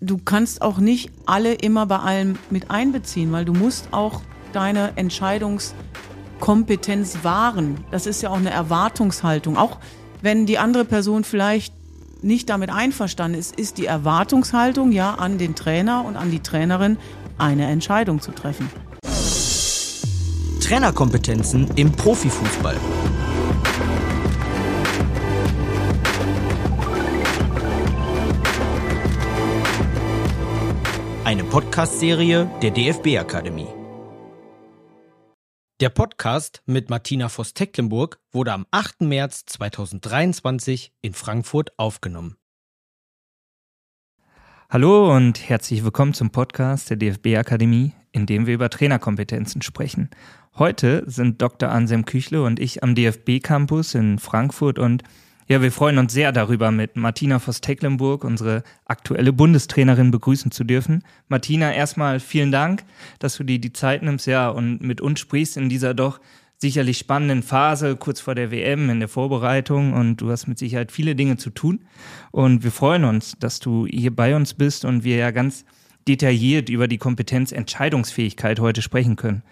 du kannst auch nicht alle immer bei allem mit einbeziehen, weil du musst auch deine Entscheidungskompetenz wahren. Das ist ja auch eine Erwartungshaltung. Auch wenn die andere Person vielleicht nicht damit einverstanden ist, ist die Erwartungshaltung ja an den Trainer und an die Trainerin, eine Entscheidung zu treffen. Trainerkompetenzen im Profifußball. Eine Podcast-Serie der DFB-Akademie. Der Podcast mit Martina Voss-Tecklenburg wurde am 8. März 2023 in Frankfurt aufgenommen. Hallo und herzlich willkommen zum Podcast der DFB-Akademie, in dem wir über Trainerkompetenzen sprechen. Heute sind Dr. Ansem Küchle und ich am DFB-Campus in Frankfurt und ja, wir freuen uns sehr darüber, mit Martina Voss-Tecklenburg, unsere aktuelle Bundestrainerin, begrüßen zu dürfen. Martina, erstmal vielen Dank, dass du dir die Zeit nimmst, ja, und mit uns sprichst in dieser doch sicherlich spannenden Phase, kurz vor der WM, in der Vorbereitung. Und du hast mit Sicherheit viele Dinge zu tun. Und wir freuen uns, dass du hier bei uns bist und wir ja ganz detailliert über die Kompetenz Entscheidungsfähigkeit heute sprechen können.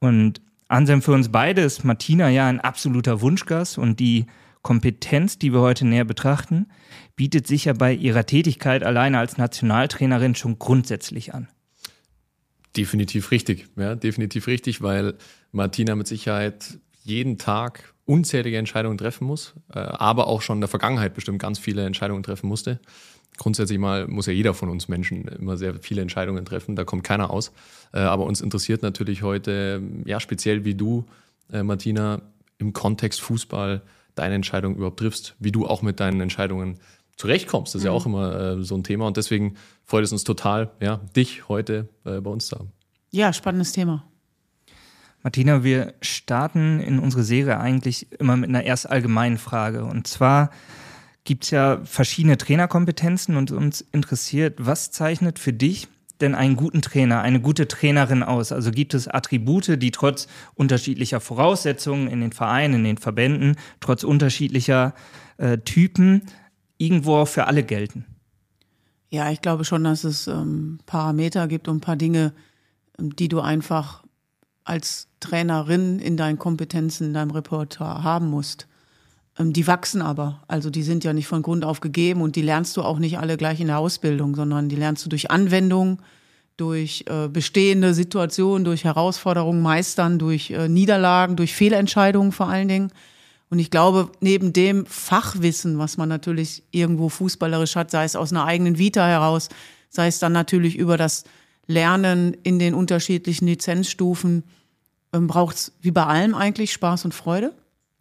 Und Ansem, für uns beide ist Martina ja ein absoluter Wunschgast und die Kompetenz, die wir heute näher betrachten, bietet sich ja bei ihrer Tätigkeit alleine als Nationaltrainerin schon grundsätzlich an. Definitiv richtig, ja, definitiv richtig, weil Martina mit Sicherheit jeden Tag unzählige Entscheidungen treffen muss, äh, aber auch schon in der Vergangenheit bestimmt ganz viele Entscheidungen treffen musste. Grundsätzlich mal muss ja jeder von uns Menschen immer sehr viele Entscheidungen treffen, da kommt keiner aus. Äh, aber uns interessiert natürlich heute, ja, speziell wie du, äh, Martina, im Kontext Fußball deine Entscheidung überhaupt triffst, wie du auch mit deinen Entscheidungen zurechtkommst. Das ist mhm. ja auch immer äh, so ein Thema und deswegen freut es uns total, ja, dich heute äh, bei uns zu haben. Ja, spannendes Thema. Martina, wir starten in unsere Serie eigentlich immer mit einer erst allgemeinen Frage. Und zwar gibt es ja verschiedene Trainerkompetenzen und uns interessiert, was zeichnet für dich denn einen guten Trainer, eine gute Trainerin aus? Also gibt es Attribute, die trotz unterschiedlicher Voraussetzungen in den Vereinen, in den Verbänden, trotz unterschiedlicher äh, Typen irgendwo auch für alle gelten? Ja, ich glaube schon, dass es ähm, Parameter gibt und ein paar Dinge, ähm, die du einfach als Trainerin in deinen Kompetenzen, in deinem Repertoire haben musst. Ähm, die wachsen aber. Also die sind ja nicht von Grund auf gegeben und die lernst du auch nicht alle gleich in der Ausbildung, sondern die lernst du durch Anwendung, durch äh, bestehende Situationen, durch Herausforderungen meistern, durch äh, Niederlagen, durch Fehlentscheidungen vor allen Dingen. Und ich glaube, neben dem Fachwissen, was man natürlich irgendwo fußballerisch hat, sei es aus einer eigenen Vita heraus, sei es dann natürlich über das Lernen in den unterschiedlichen Lizenzstufen, ähm, braucht es wie bei allem eigentlich Spaß und Freude.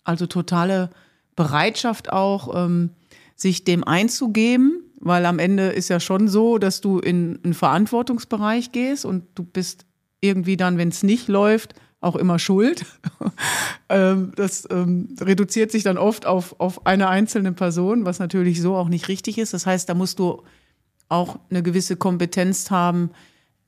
Also totale Bereitschaft auch, ähm, sich dem einzugeben, weil am Ende ist ja schon so, dass du in einen Verantwortungsbereich gehst und du bist irgendwie dann, wenn es nicht läuft, auch immer schuld. ähm, das ähm, reduziert sich dann oft auf, auf eine einzelne Person, was natürlich so auch nicht richtig ist. Das heißt, da musst du auch eine gewisse Kompetenz haben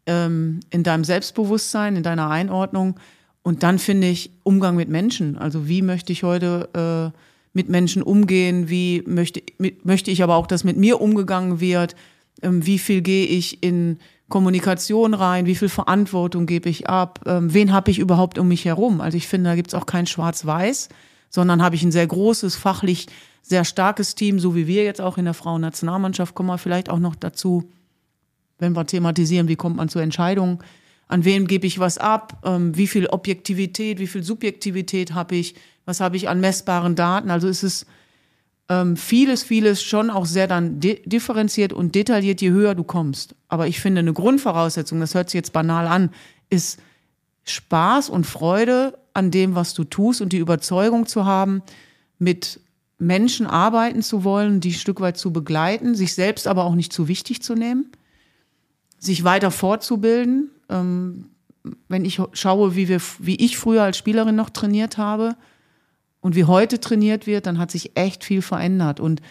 ähm, in deinem Selbstbewusstsein, in deiner Einordnung. Und dann finde ich Umgang mit Menschen. Also wie möchte ich heute äh, mit Menschen umgehen, wie möchte, mit, möchte ich aber auch, dass mit mir umgegangen wird, ähm, wie viel gehe ich in Kommunikation rein, wie viel Verantwortung gebe ich ab, ähm, wen habe ich überhaupt um mich herum. Also ich finde, da gibt es auch kein Schwarz-Weiß, sondern habe ich ein sehr großes, fachlich sehr starkes Team, so wie wir jetzt auch in der Frauennationalmannschaft, kommen wir vielleicht auch noch dazu, wenn wir thematisieren, wie kommt man zu Entscheidungen, an wem gebe ich was ab, ähm, wie viel Objektivität, wie viel Subjektivität habe ich, was habe ich an messbaren Daten. Also ist es ähm, vieles, vieles schon auch sehr dann differenziert und detailliert, je höher du kommst. Aber ich finde, eine Grundvoraussetzung, das hört sich jetzt banal an, ist Spaß und Freude an dem, was du tust und die Überzeugung zu haben, mit Menschen arbeiten zu wollen, die ein Stück weit zu begleiten, sich selbst aber auch nicht zu wichtig zu nehmen, sich weiter fortzubilden. Ähm, wenn ich schaue, wie, wir, wie ich früher als Spielerin noch trainiert habe, und wie heute trainiert wird, dann hat sich echt viel verändert. Und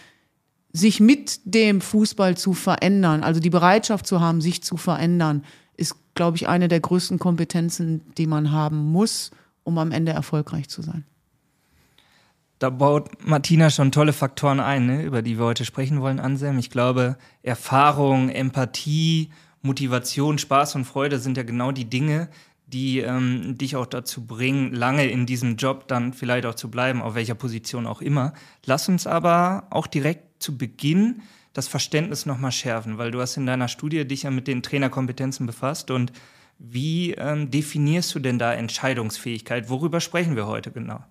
sich mit dem Fußball zu verändern, also die Bereitschaft zu haben, sich zu verändern, ist, glaube ich, eine der größten Kompetenzen, die man haben muss, um am Ende erfolgreich zu sein. Da baut Martina schon tolle Faktoren ein, ne, über die wir heute sprechen wollen, Anselm. Ich glaube, Erfahrung, Empathie, Motivation, Spaß und Freude sind ja genau die Dinge, die ähm, dich auch dazu bringen, lange in diesem Job dann vielleicht auch zu bleiben, auf welcher Position auch immer. Lass uns aber auch direkt zu Beginn das Verständnis nochmal schärfen, weil du hast in deiner Studie dich ja mit den Trainerkompetenzen befasst und wie ähm, definierst du denn da Entscheidungsfähigkeit? Worüber sprechen wir heute genau?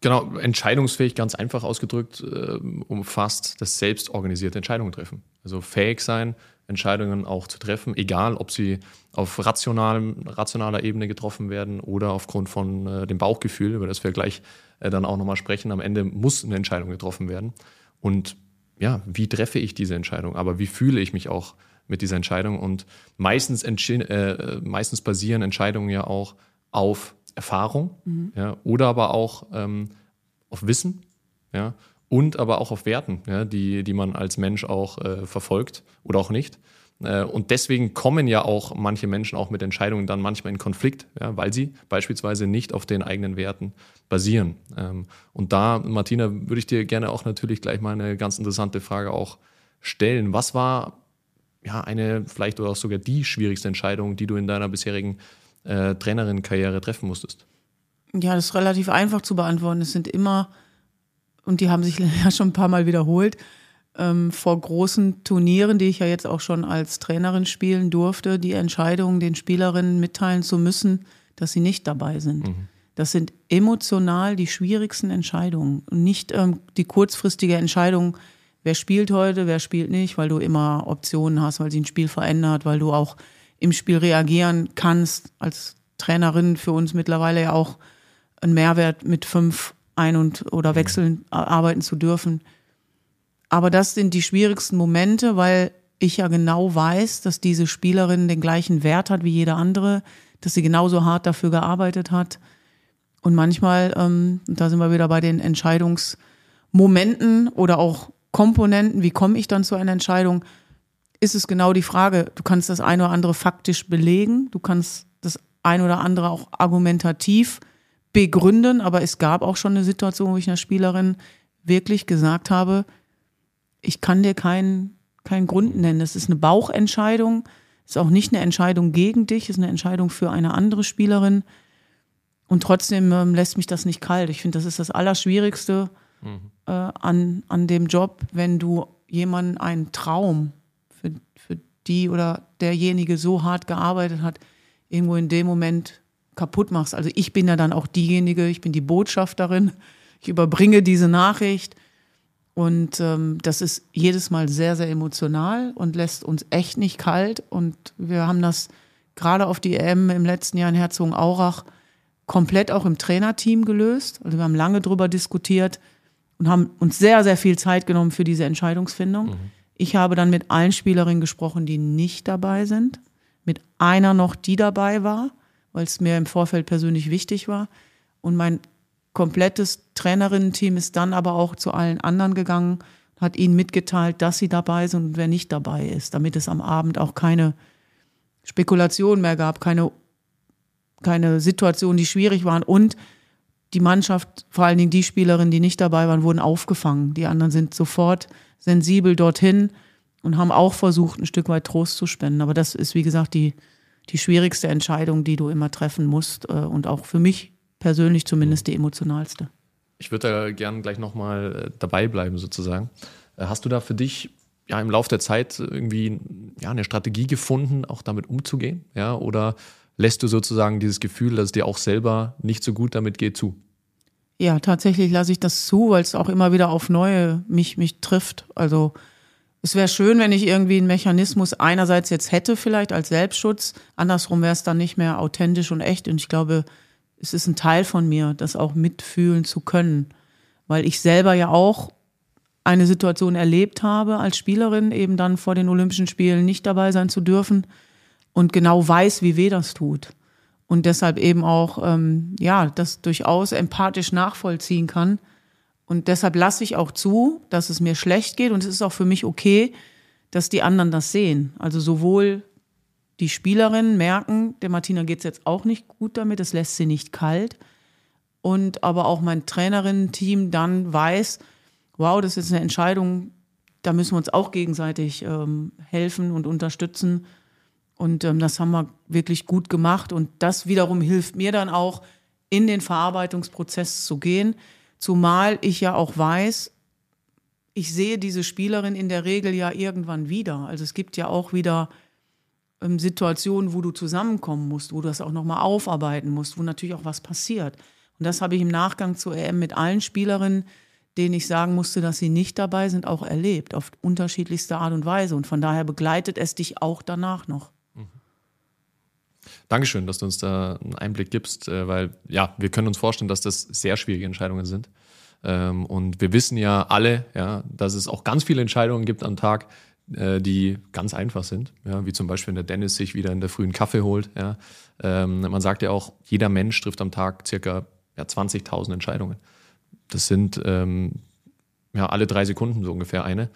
Genau, entscheidungsfähig, ganz einfach ausgedrückt, äh, umfasst das selbstorganisierte Entscheidungen treffen. Also fähig sein, Entscheidungen auch zu treffen, egal ob sie auf rationalem, rationaler Ebene getroffen werden oder aufgrund von äh, dem Bauchgefühl, über das wir gleich äh, dann auch nochmal sprechen. Am Ende muss eine Entscheidung getroffen werden. Und ja, wie treffe ich diese Entscheidung? Aber wie fühle ich mich auch mit dieser Entscheidung? Und meistens, äh, meistens basieren Entscheidungen ja auch auf Erfahrung mhm. ja, oder aber auch ähm, auf Wissen. Ja, und aber auch auf Werten, ja, die, die man als Mensch auch äh, verfolgt oder auch nicht. Äh, und deswegen kommen ja auch manche Menschen auch mit Entscheidungen dann manchmal in Konflikt, ja, weil sie beispielsweise nicht auf den eigenen Werten basieren. Ähm, und da, Martina, würde ich dir gerne auch natürlich gleich mal eine ganz interessante Frage auch stellen. Was war ja eine, vielleicht oder auch sogar die schwierigste Entscheidung, die du in deiner bisherigen äh, Trainerin-Karriere treffen musstest? Ja, das ist relativ einfach zu beantworten. Es sind immer und die haben sich ja schon ein paar Mal wiederholt, ähm, vor großen Turnieren, die ich ja jetzt auch schon als Trainerin spielen durfte, die Entscheidung den Spielerinnen mitteilen zu müssen, dass sie nicht dabei sind. Mhm. Das sind emotional die schwierigsten Entscheidungen und nicht ähm, die kurzfristige Entscheidung, wer spielt heute, wer spielt nicht, weil du immer Optionen hast, weil sich ein Spiel verändert, weil du auch im Spiel reagieren kannst. Als Trainerin für uns mittlerweile ja auch ein Mehrwert mit fünf ein- und oder mhm. wechseln arbeiten zu dürfen. Aber das sind die schwierigsten Momente, weil ich ja genau weiß, dass diese Spielerin den gleichen Wert hat wie jede andere, dass sie genauso hart dafür gearbeitet hat. Und manchmal, ähm, da sind wir wieder bei den Entscheidungsmomenten oder auch Komponenten, wie komme ich dann zu einer Entscheidung, ist es genau die Frage, du kannst das eine oder andere faktisch belegen, du kannst das eine oder andere auch argumentativ begründen, aber es gab auch schon eine Situation, wo ich einer Spielerin wirklich gesagt habe, ich kann dir keinen keinen Grund nennen. Das ist eine Bauchentscheidung, ist auch nicht eine Entscheidung gegen dich, ist eine Entscheidung für eine andere Spielerin. Und trotzdem ähm, lässt mich das nicht kalt. Ich finde, das ist das Allerschwierigste mhm. äh, an, an dem Job, wenn du jemanden einen Traum für, für die oder derjenige so hart gearbeitet hat, irgendwo in dem Moment kaputt machst. Also ich bin ja dann auch diejenige, ich bin die Botschafterin, ich überbringe diese Nachricht. Und ähm, das ist jedes Mal sehr, sehr emotional und lässt uns echt nicht kalt. Und wir haben das gerade auf die EM im letzten Jahr in Herzogenaurach komplett auch im Trainerteam gelöst. Also wir haben lange drüber diskutiert und haben uns sehr, sehr viel Zeit genommen für diese Entscheidungsfindung. Mhm. Ich habe dann mit allen Spielerinnen gesprochen, die nicht dabei sind, mit einer noch, die dabei war weil es mir im Vorfeld persönlich wichtig war. Und mein komplettes Trainerinnen-Team ist dann aber auch zu allen anderen gegangen, hat ihnen mitgeteilt, dass sie dabei sind und wer nicht dabei ist, damit es am Abend auch keine Spekulation mehr gab, keine, keine Situationen, die schwierig waren. Und die Mannschaft, vor allen Dingen die Spielerinnen, die nicht dabei waren, wurden aufgefangen. Die anderen sind sofort sensibel dorthin und haben auch versucht, ein Stück weit Trost zu spenden. Aber das ist, wie gesagt, die, die schwierigste Entscheidung, die du immer treffen musst äh, und auch für mich persönlich zumindest die emotionalste. Ich würde da gerne gleich nochmal äh, dabei bleiben sozusagen. Äh, hast du da für dich ja im Laufe der Zeit irgendwie ja, eine Strategie gefunden, auch damit umzugehen? Ja, oder lässt du sozusagen dieses Gefühl, dass es dir auch selber nicht so gut damit geht, zu? Ja, tatsächlich lasse ich das zu, weil es auch immer wieder auf neue mich, mich trifft. Also es wäre schön, wenn ich irgendwie einen Mechanismus einerseits jetzt hätte, vielleicht als Selbstschutz. Andersrum wäre es dann nicht mehr authentisch und echt. Und ich glaube, es ist ein Teil von mir, das auch mitfühlen zu können. Weil ich selber ja auch eine Situation erlebt habe als Spielerin, eben dann vor den Olympischen Spielen nicht dabei sein zu dürfen und genau weiß, wie weh das tut. Und deshalb eben auch, ähm, ja, das durchaus empathisch nachvollziehen kann und deshalb lasse ich auch zu, dass es mir schlecht geht. Und es ist auch für mich okay, dass die anderen das sehen. Also sowohl die Spielerinnen merken, der Martina geht es jetzt auch nicht gut damit, das lässt sie nicht kalt. und aber auch mein Trainerinnen-Team dann weiß, wow, das ist eine Entscheidung, da müssen wir uns auch gegenseitig ähm, helfen und unterstützen. Und ähm, das haben wir wirklich gut gemacht. Und das wiederum hilft mir dann auch, in den Verarbeitungsprozess zu gehen. Zumal ich ja auch weiß, ich sehe diese Spielerin in der Regel ja irgendwann wieder. Also es gibt ja auch wieder ähm, Situationen, wo du zusammenkommen musst, wo du das auch nochmal aufarbeiten musst, wo natürlich auch was passiert. Und das habe ich im Nachgang zur EM mit allen Spielerinnen, denen ich sagen musste, dass sie nicht dabei sind, auch erlebt, auf unterschiedlichste Art und Weise. Und von daher begleitet es dich auch danach noch. Dankeschön, dass du uns da einen Einblick gibst, äh, weil ja, wir können uns vorstellen, dass das sehr schwierige Entscheidungen sind. Ähm, und wir wissen ja alle, ja, dass es auch ganz viele Entscheidungen gibt am Tag, äh, die ganz einfach sind, ja, wie zum Beispiel, wenn der Dennis sich wieder in der frühen Kaffee holt. Ja. Ähm, man sagt ja auch, jeder Mensch trifft am Tag circa ja, 20.000 Entscheidungen. Das sind ähm, ja, alle drei Sekunden so ungefähr eine.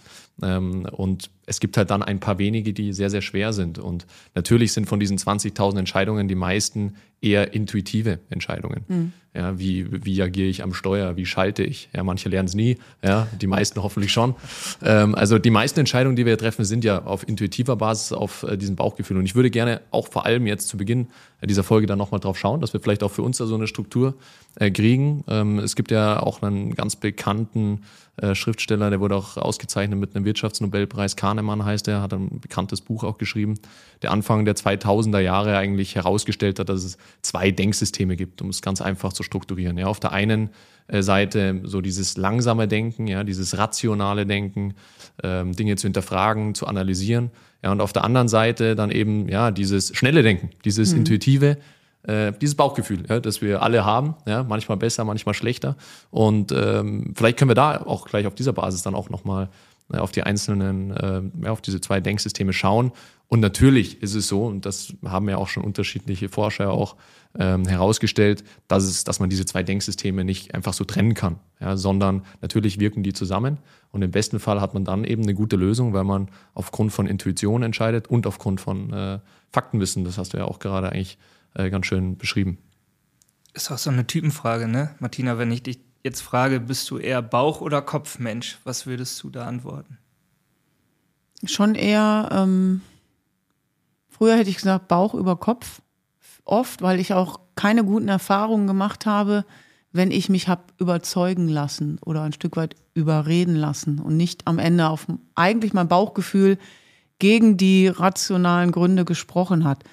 Ähm, und es gibt halt dann ein paar wenige, die sehr, sehr schwer sind. Und natürlich sind von diesen 20.000 Entscheidungen die meisten eher intuitive Entscheidungen. Mhm. Ja, wie, wie agiere ich am Steuer? Wie schalte ich? Ja, manche lernen es nie, ja, die meisten hoffentlich schon. Ähm, also die meisten Entscheidungen, die wir treffen, sind ja auf intuitiver Basis, auf äh, diesem Bauchgefühl. Und ich würde gerne auch vor allem jetzt zu Beginn dieser Folge dann nochmal drauf schauen, dass wir vielleicht auch für uns da so eine Struktur äh, kriegen. Ähm, es gibt ja auch einen ganz bekannten äh, Schriftsteller, der wurde auch ausgezeichnet mit einem Wirtschaftsnobelpreis. Kahnemann heißt er, hat ein bekanntes Buch auch geschrieben, der Anfang der 2000er Jahre eigentlich herausgestellt hat, dass es zwei Denksysteme gibt, um es ganz einfach zu strukturieren. Ja, auf der einen äh, Seite so dieses langsame Denken, ja, dieses rationale Denken, ähm, Dinge zu hinterfragen, zu analysieren. Ja, und auf der anderen Seite dann eben ja dieses schnelle Denken, dieses mhm. intuitive, äh, dieses Bauchgefühl, ja, das wir alle haben, ja, manchmal besser, manchmal schlechter. Und ähm, vielleicht können wir da auch gleich auf dieser Basis dann auch nochmal auf die einzelnen, äh, auf diese zwei Denksysteme schauen. Und natürlich ist es so, und das haben ja auch schon unterschiedliche Forscher auch ähm, herausgestellt, dass, es, dass man diese zwei Denksysteme nicht einfach so trennen kann, ja, sondern natürlich wirken die zusammen. Und im besten Fall hat man dann eben eine gute Lösung, weil man aufgrund von Intuition entscheidet und aufgrund von äh, Faktenwissen. Das hast du ja auch gerade eigentlich äh, ganz schön beschrieben. Ist auch so eine Typenfrage, ne? Martina, wenn ich dich jetzt frage, bist du eher Bauch- oder Kopfmensch, was würdest du da antworten? Schon eher, ähm, früher hätte ich gesagt Bauch über Kopf, oft, weil ich auch keine guten Erfahrungen gemacht habe, wenn ich mich habe überzeugen lassen oder ein Stück weit überreden lassen und nicht am Ende auf eigentlich mein Bauchgefühl gegen die rationalen Gründe gesprochen hat.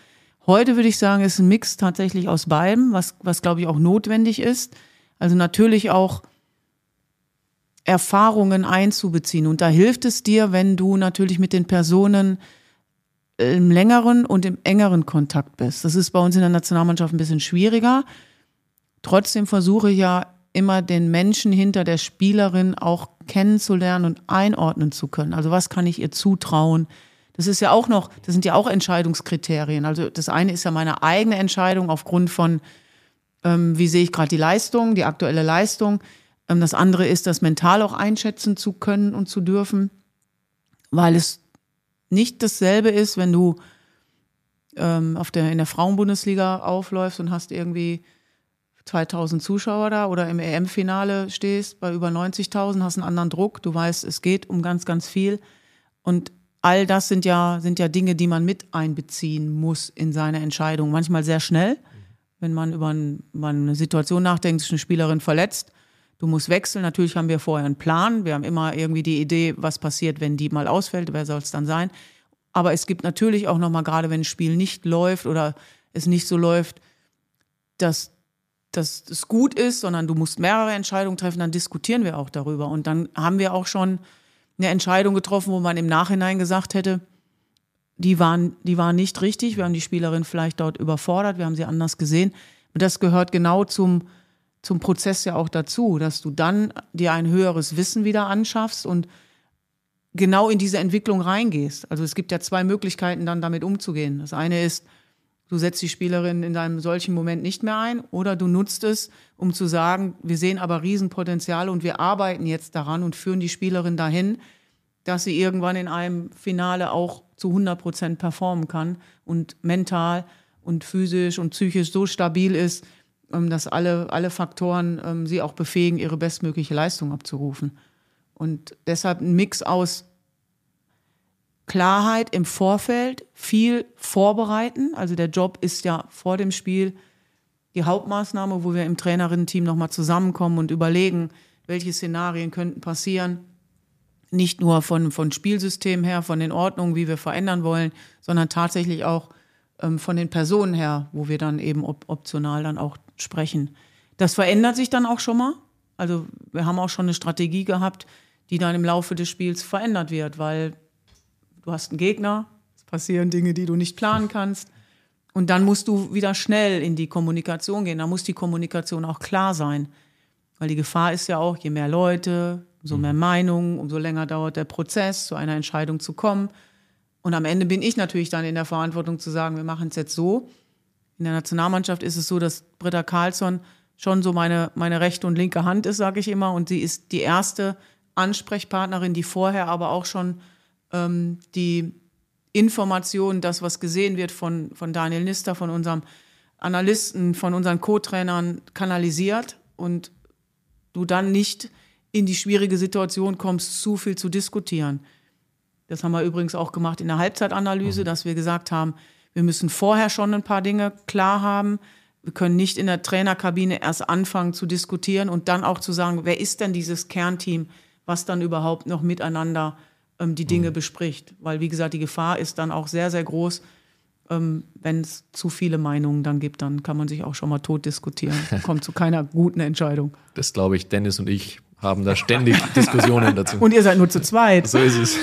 Heute würde ich sagen, ist ein Mix tatsächlich aus beidem, was, was glaube ich auch notwendig ist. Also natürlich auch Erfahrungen einzubeziehen. Und da hilft es dir, wenn du natürlich mit den Personen im längeren und im engeren Kontakt bist. Das ist bei uns in der Nationalmannschaft ein bisschen schwieriger. Trotzdem versuche ich ja immer den Menschen hinter der Spielerin auch kennenzulernen und einordnen zu können. Also was kann ich ihr zutrauen? Das ist ja auch noch, das sind ja auch Entscheidungskriterien. Also das eine ist ja meine eigene Entscheidung aufgrund von, ähm, wie sehe ich gerade die Leistung, die aktuelle Leistung. Ähm, das andere ist, das mental auch einschätzen zu können und zu dürfen, weil es nicht dasselbe ist, wenn du ähm, auf der, in der Frauenbundesliga aufläufst und hast irgendwie 2000 Zuschauer da oder im EM-Finale stehst bei über 90.000, hast einen anderen Druck, du weißt, es geht um ganz, ganz viel. Und all das sind ja, sind ja Dinge, die man mit einbeziehen muss in seine Entscheidung. Manchmal sehr schnell, wenn man über, ein, über eine Situation nachdenkt, ist eine Spielerin verletzt, du musst wechseln. Natürlich haben wir vorher einen Plan. Wir haben immer irgendwie die Idee, was passiert, wenn die mal ausfällt, wer soll es dann sein. Aber es gibt natürlich auch nochmal, gerade wenn ein Spiel nicht läuft oder es nicht so läuft, dass, dass es gut ist, sondern du musst mehrere Entscheidungen treffen, dann diskutieren wir auch darüber. Und dann haben wir auch schon eine Entscheidung getroffen, wo man im Nachhinein gesagt hätte, die waren, die waren nicht richtig. Wir haben die Spielerin vielleicht dort überfordert, wir haben sie anders gesehen. Und das gehört genau zum, zum Prozess ja auch dazu, dass du dann dir ein höheres Wissen wieder anschaffst und genau in diese Entwicklung reingehst. Also es gibt ja zwei Möglichkeiten, dann damit umzugehen. Das eine ist, du setzt die Spielerin in einem solchen Moment nicht mehr ein oder du nutzt es, um zu sagen, wir sehen aber Riesenpotenzial und wir arbeiten jetzt daran und führen die Spielerin dahin, dass sie irgendwann in einem Finale auch zu 100 Prozent performen kann und mental und physisch und psychisch so stabil ist, ähm, dass alle, alle Faktoren ähm, sie auch befähigen, ihre bestmögliche Leistung abzurufen. Und deshalb ein Mix aus Klarheit im Vorfeld, viel vorbereiten. Also der Job ist ja vor dem Spiel die Hauptmaßnahme, wo wir im Trainerinnen-Team nochmal zusammenkommen und überlegen, welche Szenarien könnten passieren. Nicht nur von, von Spielsystem her, von den Ordnungen, wie wir verändern wollen, sondern tatsächlich auch ähm, von den Personen her, wo wir dann eben op optional dann auch sprechen. Das verändert sich dann auch schon mal. Also wir haben auch schon eine Strategie gehabt, die dann im Laufe des Spiels verändert wird, weil du hast einen Gegner, es passieren Dinge, die du nicht planen kannst. Und dann musst du wieder schnell in die Kommunikation gehen. Da muss die Kommunikation auch klar sein. Weil die Gefahr ist ja auch, je mehr Leute, umso mehr Meinungen, umso länger dauert der Prozess, zu einer Entscheidung zu kommen. Und am Ende bin ich natürlich dann in der Verantwortung zu sagen, wir machen es jetzt so. In der Nationalmannschaft ist es so, dass Britta Karlsson schon so meine, meine rechte und linke Hand ist, sage ich immer. Und sie ist die erste Ansprechpartnerin, die vorher aber auch schon ähm, die Informationen, das, was gesehen wird von, von Daniel Nister, von unserem Analysten, von unseren Co-Trainern kanalisiert und du dann nicht in die schwierige Situation kommst, zu viel zu diskutieren. Das haben wir übrigens auch gemacht in der Halbzeitanalyse, mhm. dass wir gesagt haben, wir müssen vorher schon ein paar Dinge klar haben. Wir können nicht in der Trainerkabine erst anfangen zu diskutieren und dann auch zu sagen, wer ist denn dieses Kernteam, was dann überhaupt noch miteinander ähm, die Dinge mhm. bespricht. Weil, wie gesagt, die Gefahr ist dann auch sehr, sehr groß. Ähm, Wenn es zu viele Meinungen dann gibt, dann kann man sich auch schon mal tot diskutieren. Kommt zu keiner guten Entscheidung. Das glaube ich, Dennis und ich haben da ständig Diskussionen dazu. Und ihr seid nur zu zweit. So ist es.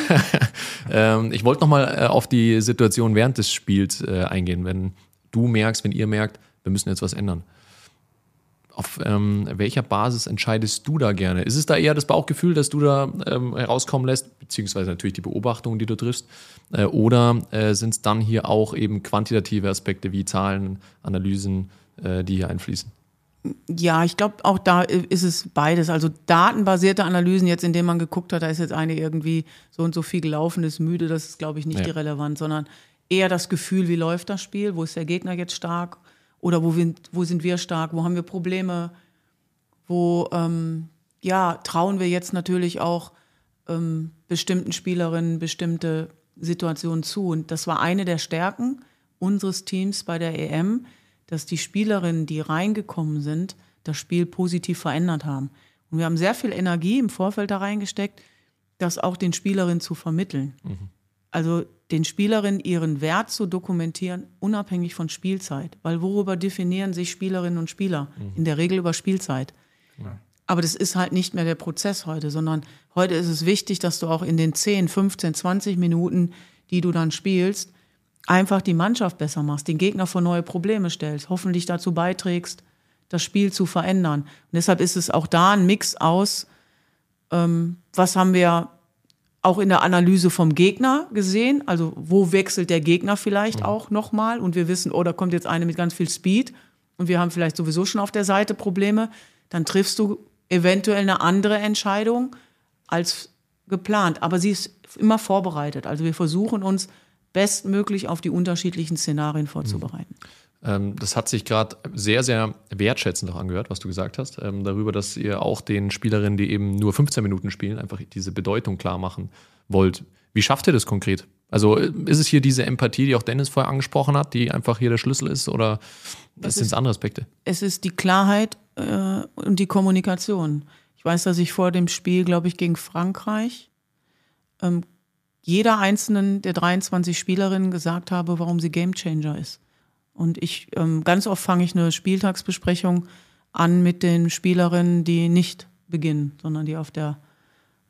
ähm, ich wollte nochmal äh, auf die Situation während des Spiels äh, eingehen. Wenn du merkst, wenn ihr merkt, wir müssen jetzt was ändern auf ähm, welcher Basis entscheidest du da gerne? Ist es da eher das Bauchgefühl, das du da ähm, herauskommen lässt, beziehungsweise natürlich die Beobachtungen, die du triffst? Äh, oder äh, sind es dann hier auch eben quantitative Aspekte wie Zahlen, Analysen, äh, die hier einfließen? Ja, ich glaube, auch da ist es beides. Also datenbasierte Analysen, jetzt indem man geguckt hat, da ist jetzt eine irgendwie so und so viel gelaufen, ist müde, das ist, glaube ich, nicht ja. irrelevant, sondern eher das Gefühl, wie läuft das Spiel, wo ist der Gegner jetzt stark oder wo, wir, wo sind wir stark? Wo haben wir Probleme? Wo ähm, ja, trauen wir jetzt natürlich auch ähm, bestimmten Spielerinnen bestimmte Situationen zu? Und das war eine der Stärken unseres Teams bei der EM, dass die Spielerinnen, die reingekommen sind, das Spiel positiv verändert haben. Und wir haben sehr viel Energie im Vorfeld da reingesteckt, das auch den Spielerinnen zu vermitteln. Mhm. Also den Spielerinnen ihren Wert zu dokumentieren, unabhängig von Spielzeit. Weil worüber definieren sich Spielerinnen und Spieler? Mhm. In der Regel über Spielzeit. Ja. Aber das ist halt nicht mehr der Prozess heute, sondern heute ist es wichtig, dass du auch in den 10, 15, 20 Minuten, die du dann spielst, einfach die Mannschaft besser machst, den Gegner vor neue Probleme stellst, hoffentlich dazu beiträgst, das Spiel zu verändern. Und deshalb ist es auch da ein Mix aus, ähm, was haben wir auch in der Analyse vom Gegner gesehen. Also wo wechselt der Gegner vielleicht mhm. auch nochmal und wir wissen, oh, da kommt jetzt eine mit ganz viel Speed und wir haben vielleicht sowieso schon auf der Seite Probleme. Dann triffst du eventuell eine andere Entscheidung als geplant. Aber sie ist immer vorbereitet. Also wir versuchen uns bestmöglich auf die unterschiedlichen Szenarien vorzubereiten. Mhm. Ähm, das hat sich gerade sehr, sehr wertschätzend auch angehört, was du gesagt hast, ähm, darüber, dass ihr auch den Spielerinnen, die eben nur 15 Minuten spielen, einfach diese Bedeutung klar machen wollt. Wie schafft ihr das konkret? Also äh, ist es hier diese Empathie, die auch Dennis vorher angesprochen hat, die einfach hier der Schlüssel ist oder sind es andere Aspekte? Es ist die Klarheit äh, und die Kommunikation. Ich weiß, dass ich vor dem Spiel, glaube ich, gegen Frankreich ähm, jeder einzelnen der 23 Spielerinnen gesagt habe, warum sie Gamechanger ist. Und ich ähm, ganz oft fange ich eine Spieltagsbesprechung an mit den Spielerinnen, die nicht beginnen, sondern die auf der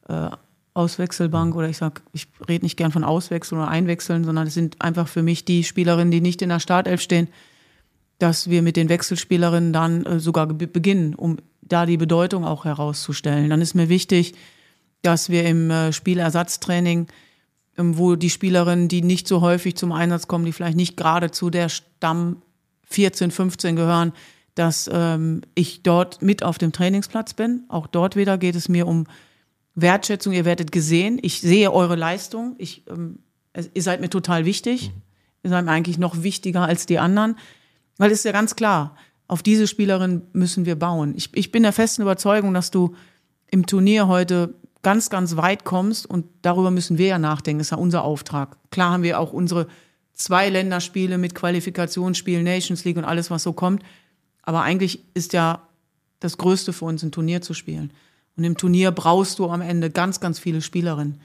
äh, Auswechselbank oder ich sag, ich rede nicht gern von Auswechseln oder Einwechseln, sondern es sind einfach für mich die Spielerinnen, die nicht in der Startelf stehen, dass wir mit den Wechselspielerinnen dann äh, sogar beginnen, um da die Bedeutung auch herauszustellen. Dann ist mir wichtig, dass wir im äh, Spielersatztraining wo die Spielerinnen, die nicht so häufig zum Einsatz kommen, die vielleicht nicht gerade zu der Stamm 14, 15 gehören, dass ähm, ich dort mit auf dem Trainingsplatz bin. Auch dort wieder geht es mir um Wertschätzung. Ihr werdet gesehen. Ich sehe eure Leistung. Ich, ähm, ihr seid mir total wichtig. Mhm. Ihr seid mir eigentlich noch wichtiger als die anderen. Weil es ist ja ganz klar, auf diese Spielerin müssen wir bauen. Ich, ich bin der festen Überzeugung, dass du im Turnier heute ganz, ganz weit kommst und darüber müssen wir ja nachdenken. Das ist ja unser Auftrag. Klar haben wir auch unsere zwei Länderspiele mit Qualifikationsspielen, Nations League und alles, was so kommt. Aber eigentlich ist ja das Größte für uns, ein Turnier zu spielen. Und im Turnier brauchst du am Ende ganz, ganz viele Spielerinnen.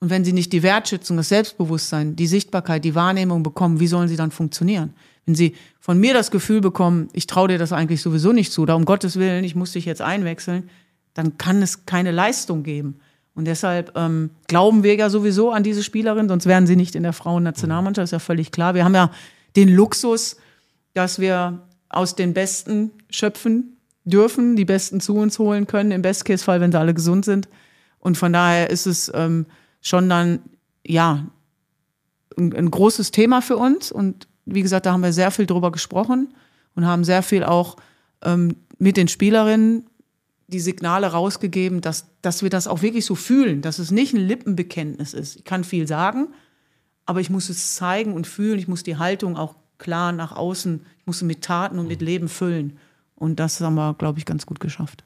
Und wenn sie nicht die Wertschätzung, das Selbstbewusstsein, die Sichtbarkeit, die Wahrnehmung bekommen, wie sollen sie dann funktionieren? Wenn sie von mir das Gefühl bekommen, ich traue dir das eigentlich sowieso nicht zu, da um Gottes Willen, ich muss dich jetzt einwechseln, dann kann es keine Leistung geben. Und deshalb ähm, glauben wir ja sowieso an diese Spielerin, sonst wären sie nicht in der Frauennationalmannschaft, ist ja völlig klar. Wir haben ja den Luxus, dass wir aus den Besten schöpfen dürfen, die Besten zu uns holen können, im Best-Case-Fall, wenn sie alle gesund sind. Und von daher ist es ähm, schon dann, ja, ein, ein großes Thema für uns. Und wie gesagt, da haben wir sehr viel drüber gesprochen und haben sehr viel auch ähm, mit den Spielerinnen die Signale rausgegeben, dass, dass wir das auch wirklich so fühlen, dass es nicht ein Lippenbekenntnis ist. Ich kann viel sagen, aber ich muss es zeigen und fühlen. Ich muss die Haltung auch klar nach außen, ich muss sie mit Taten und mit Leben füllen. Und das haben wir, glaube ich, ganz gut geschafft.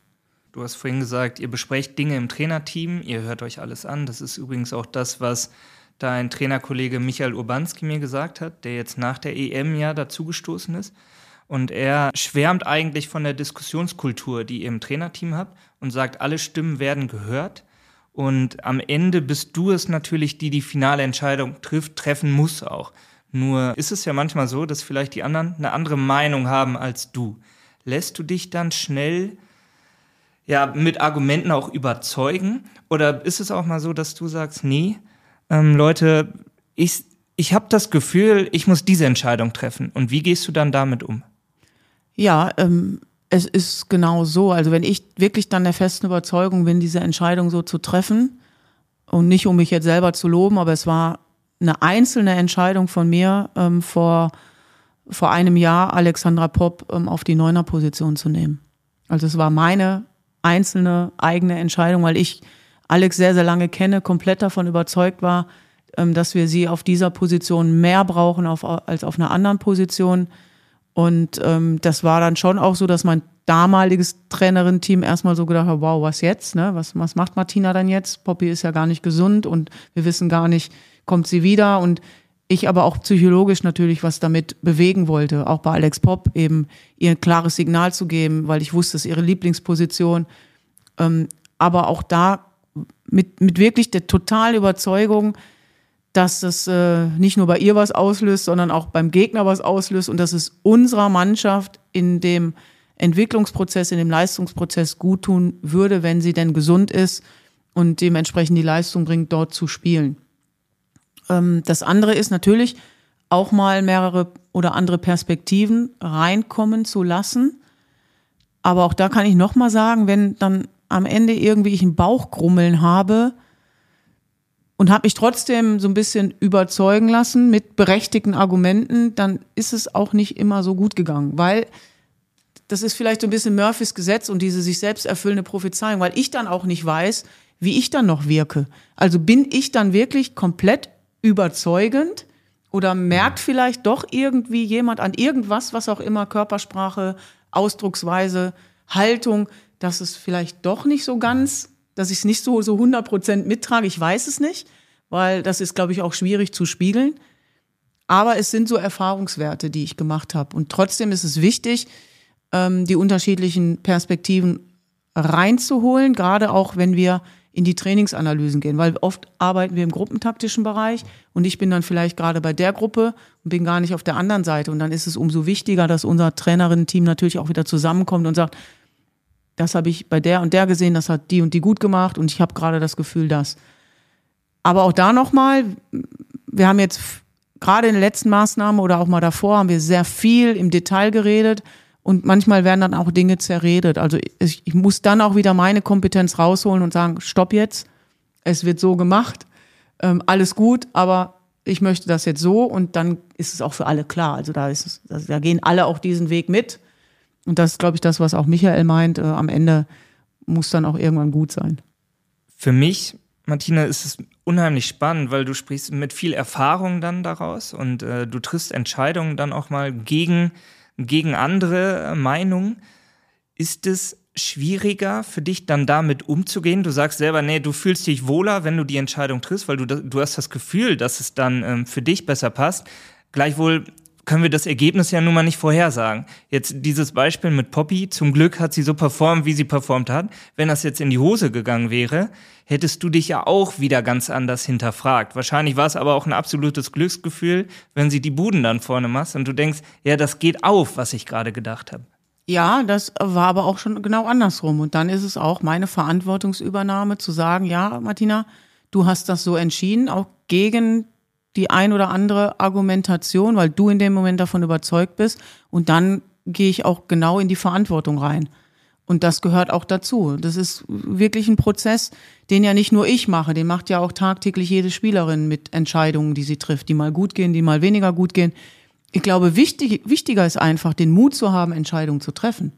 Du hast vorhin gesagt, ihr besprecht Dinge im Trainerteam, ihr hört euch alles an. Das ist übrigens auch das, was dein Trainerkollege Michael Urbanski mir gesagt hat, der jetzt nach der EM ja dazugestoßen ist. Und er schwärmt eigentlich von der Diskussionskultur, die ihr im Trainerteam habt und sagt, alle Stimmen werden gehört. Und am Ende bist du es natürlich, die die finale Entscheidung trifft, treffen muss auch. Nur ist es ja manchmal so, dass vielleicht die anderen eine andere Meinung haben als du. Lässt du dich dann schnell ja mit Argumenten auch überzeugen? Oder ist es auch mal so, dass du sagst, nee, ähm, Leute, ich, ich habe das Gefühl, ich muss diese Entscheidung treffen. Und wie gehst du dann damit um? Ja, ähm, es ist genau so. Also wenn ich wirklich dann der festen Überzeugung bin, diese Entscheidung so zu treffen und nicht um mich jetzt selber zu loben, aber es war eine einzelne Entscheidung von mir ähm, vor vor einem Jahr Alexandra Popp ähm, auf die Neuner-Position zu nehmen. Also es war meine einzelne eigene Entscheidung, weil ich Alex sehr, sehr lange kenne, komplett davon überzeugt war, ähm, dass wir sie auf dieser Position mehr brauchen auf, als auf einer anderen Position. Und ähm, das war dann schon auch so, dass mein damaliges Trainerin-Team erstmal so gedacht hat, wow, was jetzt? Ne? Was, was macht Martina dann jetzt? Poppy ist ja gar nicht gesund und wir wissen gar nicht, kommt sie wieder? Und ich aber auch psychologisch natürlich was damit bewegen wollte, auch bei Alex Pop eben ihr ein klares Signal zu geben, weil ich wusste, es ist ihre Lieblingsposition. Ähm, aber auch da mit, mit wirklich der totalen Überzeugung, dass das äh, nicht nur bei ihr was auslöst, sondern auch beim Gegner was auslöst und dass es unserer Mannschaft in dem Entwicklungsprozess, in dem Leistungsprozess gut tun würde, wenn sie denn gesund ist und dementsprechend die Leistung bringt, dort zu spielen. Ähm, das andere ist natürlich auch mal mehrere oder andere Perspektiven reinkommen zu lassen. Aber auch da kann ich noch mal sagen, wenn dann am Ende irgendwie ich einen Bauchgrummeln habe, und habe mich trotzdem so ein bisschen überzeugen lassen mit berechtigten Argumenten, dann ist es auch nicht immer so gut gegangen, weil das ist vielleicht so ein bisschen Murphys Gesetz und diese sich selbst erfüllende Prophezeiung, weil ich dann auch nicht weiß, wie ich dann noch wirke. Also bin ich dann wirklich komplett überzeugend oder merkt vielleicht doch irgendwie jemand an irgendwas, was auch immer, Körpersprache, Ausdrucksweise, Haltung, dass es vielleicht doch nicht so ganz dass ich es nicht so, so 100 Prozent mittrage. Ich weiß es nicht, weil das ist, glaube ich, auch schwierig zu spiegeln. Aber es sind so Erfahrungswerte, die ich gemacht habe. Und trotzdem ist es wichtig, ähm, die unterschiedlichen Perspektiven reinzuholen, gerade auch wenn wir in die Trainingsanalysen gehen, weil oft arbeiten wir im gruppentaktischen Bereich und ich bin dann vielleicht gerade bei der Gruppe und bin gar nicht auf der anderen Seite. Und dann ist es umso wichtiger, dass unser Trainerinnen-Team natürlich auch wieder zusammenkommt und sagt, das habe ich bei der und der gesehen, das hat die und die gut gemacht und ich habe gerade das Gefühl, dass. Aber auch da nochmal, wir haben jetzt gerade in der letzten Maßnahme oder auch mal davor, haben wir sehr viel im Detail geredet und manchmal werden dann auch Dinge zerredet. Also ich, ich muss dann auch wieder meine Kompetenz rausholen und sagen, stopp jetzt, es wird so gemacht, ähm, alles gut, aber ich möchte das jetzt so und dann ist es auch für alle klar. Also da ist es, da gehen alle auch diesen Weg mit. Und das ist, glaube ich, das, was auch Michael meint. Äh, am Ende muss dann auch irgendwann gut sein. Für mich, Martina, ist es unheimlich spannend, weil du sprichst mit viel Erfahrung dann daraus und äh, du triffst Entscheidungen dann auch mal gegen gegen andere Meinungen. Ist es schwieriger für dich dann damit umzugehen? Du sagst selber, nee, du fühlst dich wohler, wenn du die Entscheidung triffst, weil du, du hast das Gefühl, dass es dann ähm, für dich besser passt. Gleichwohl können wir das Ergebnis ja nun mal nicht vorhersagen. Jetzt dieses Beispiel mit Poppy, zum Glück hat sie so performt, wie sie performt hat. Wenn das jetzt in die Hose gegangen wäre, hättest du dich ja auch wieder ganz anders hinterfragt. Wahrscheinlich war es aber auch ein absolutes Glücksgefühl, wenn sie die Buden dann vorne machst und du denkst, ja, das geht auf, was ich gerade gedacht habe. Ja, das war aber auch schon genau andersrum. Und dann ist es auch meine Verantwortungsübernahme zu sagen, ja, Martina, du hast das so entschieden, auch gegen die ein oder andere Argumentation, weil du in dem Moment davon überzeugt bist. Und dann gehe ich auch genau in die Verantwortung rein. Und das gehört auch dazu. Das ist wirklich ein Prozess, den ja nicht nur ich mache, den macht ja auch tagtäglich jede Spielerin mit Entscheidungen, die sie trifft, die mal gut gehen, die mal weniger gut gehen. Ich glaube, wichtig, wichtiger ist einfach, den Mut zu haben, Entscheidungen zu treffen.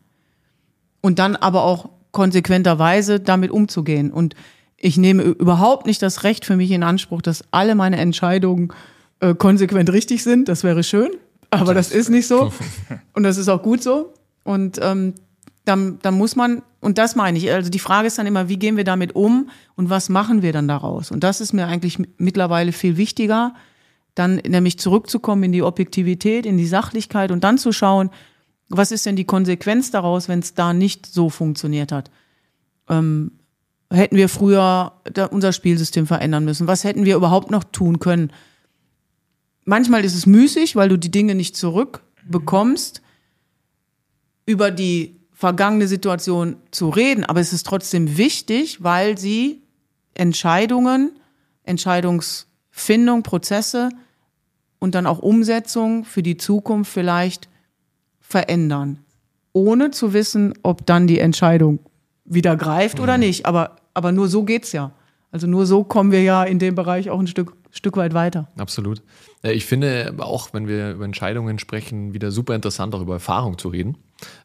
Und dann aber auch konsequenterweise damit umzugehen. Und ich nehme überhaupt nicht das Recht für mich in Anspruch, dass alle meine Entscheidungen äh, konsequent richtig sind. Das wäre schön, aber das, das ist nicht so. Und das ist auch gut so. Und ähm, dann, dann muss man, und das meine ich, also die Frage ist dann immer, wie gehen wir damit um und was machen wir dann daraus? Und das ist mir eigentlich mittlerweile viel wichtiger, dann nämlich zurückzukommen in die Objektivität, in die Sachlichkeit und dann zu schauen, was ist denn die Konsequenz daraus, wenn es da nicht so funktioniert hat? Ähm, hätten wir früher unser Spielsystem verändern müssen? Was hätten wir überhaupt noch tun können? Manchmal ist es müßig, weil du die Dinge nicht zurückbekommst, über die vergangene Situation zu reden, aber es ist trotzdem wichtig, weil sie Entscheidungen, Entscheidungsfindung, Prozesse und dann auch Umsetzung für die Zukunft vielleicht verändern, ohne zu wissen, ob dann die Entscheidung wieder greift mhm. oder nicht. Aber aber nur so geht's ja. Also nur so kommen wir ja in dem Bereich auch ein Stück, Stück weit weiter. Absolut. Ich finde auch, wenn wir über Entscheidungen sprechen, wieder super interessant, auch über Erfahrung zu reden.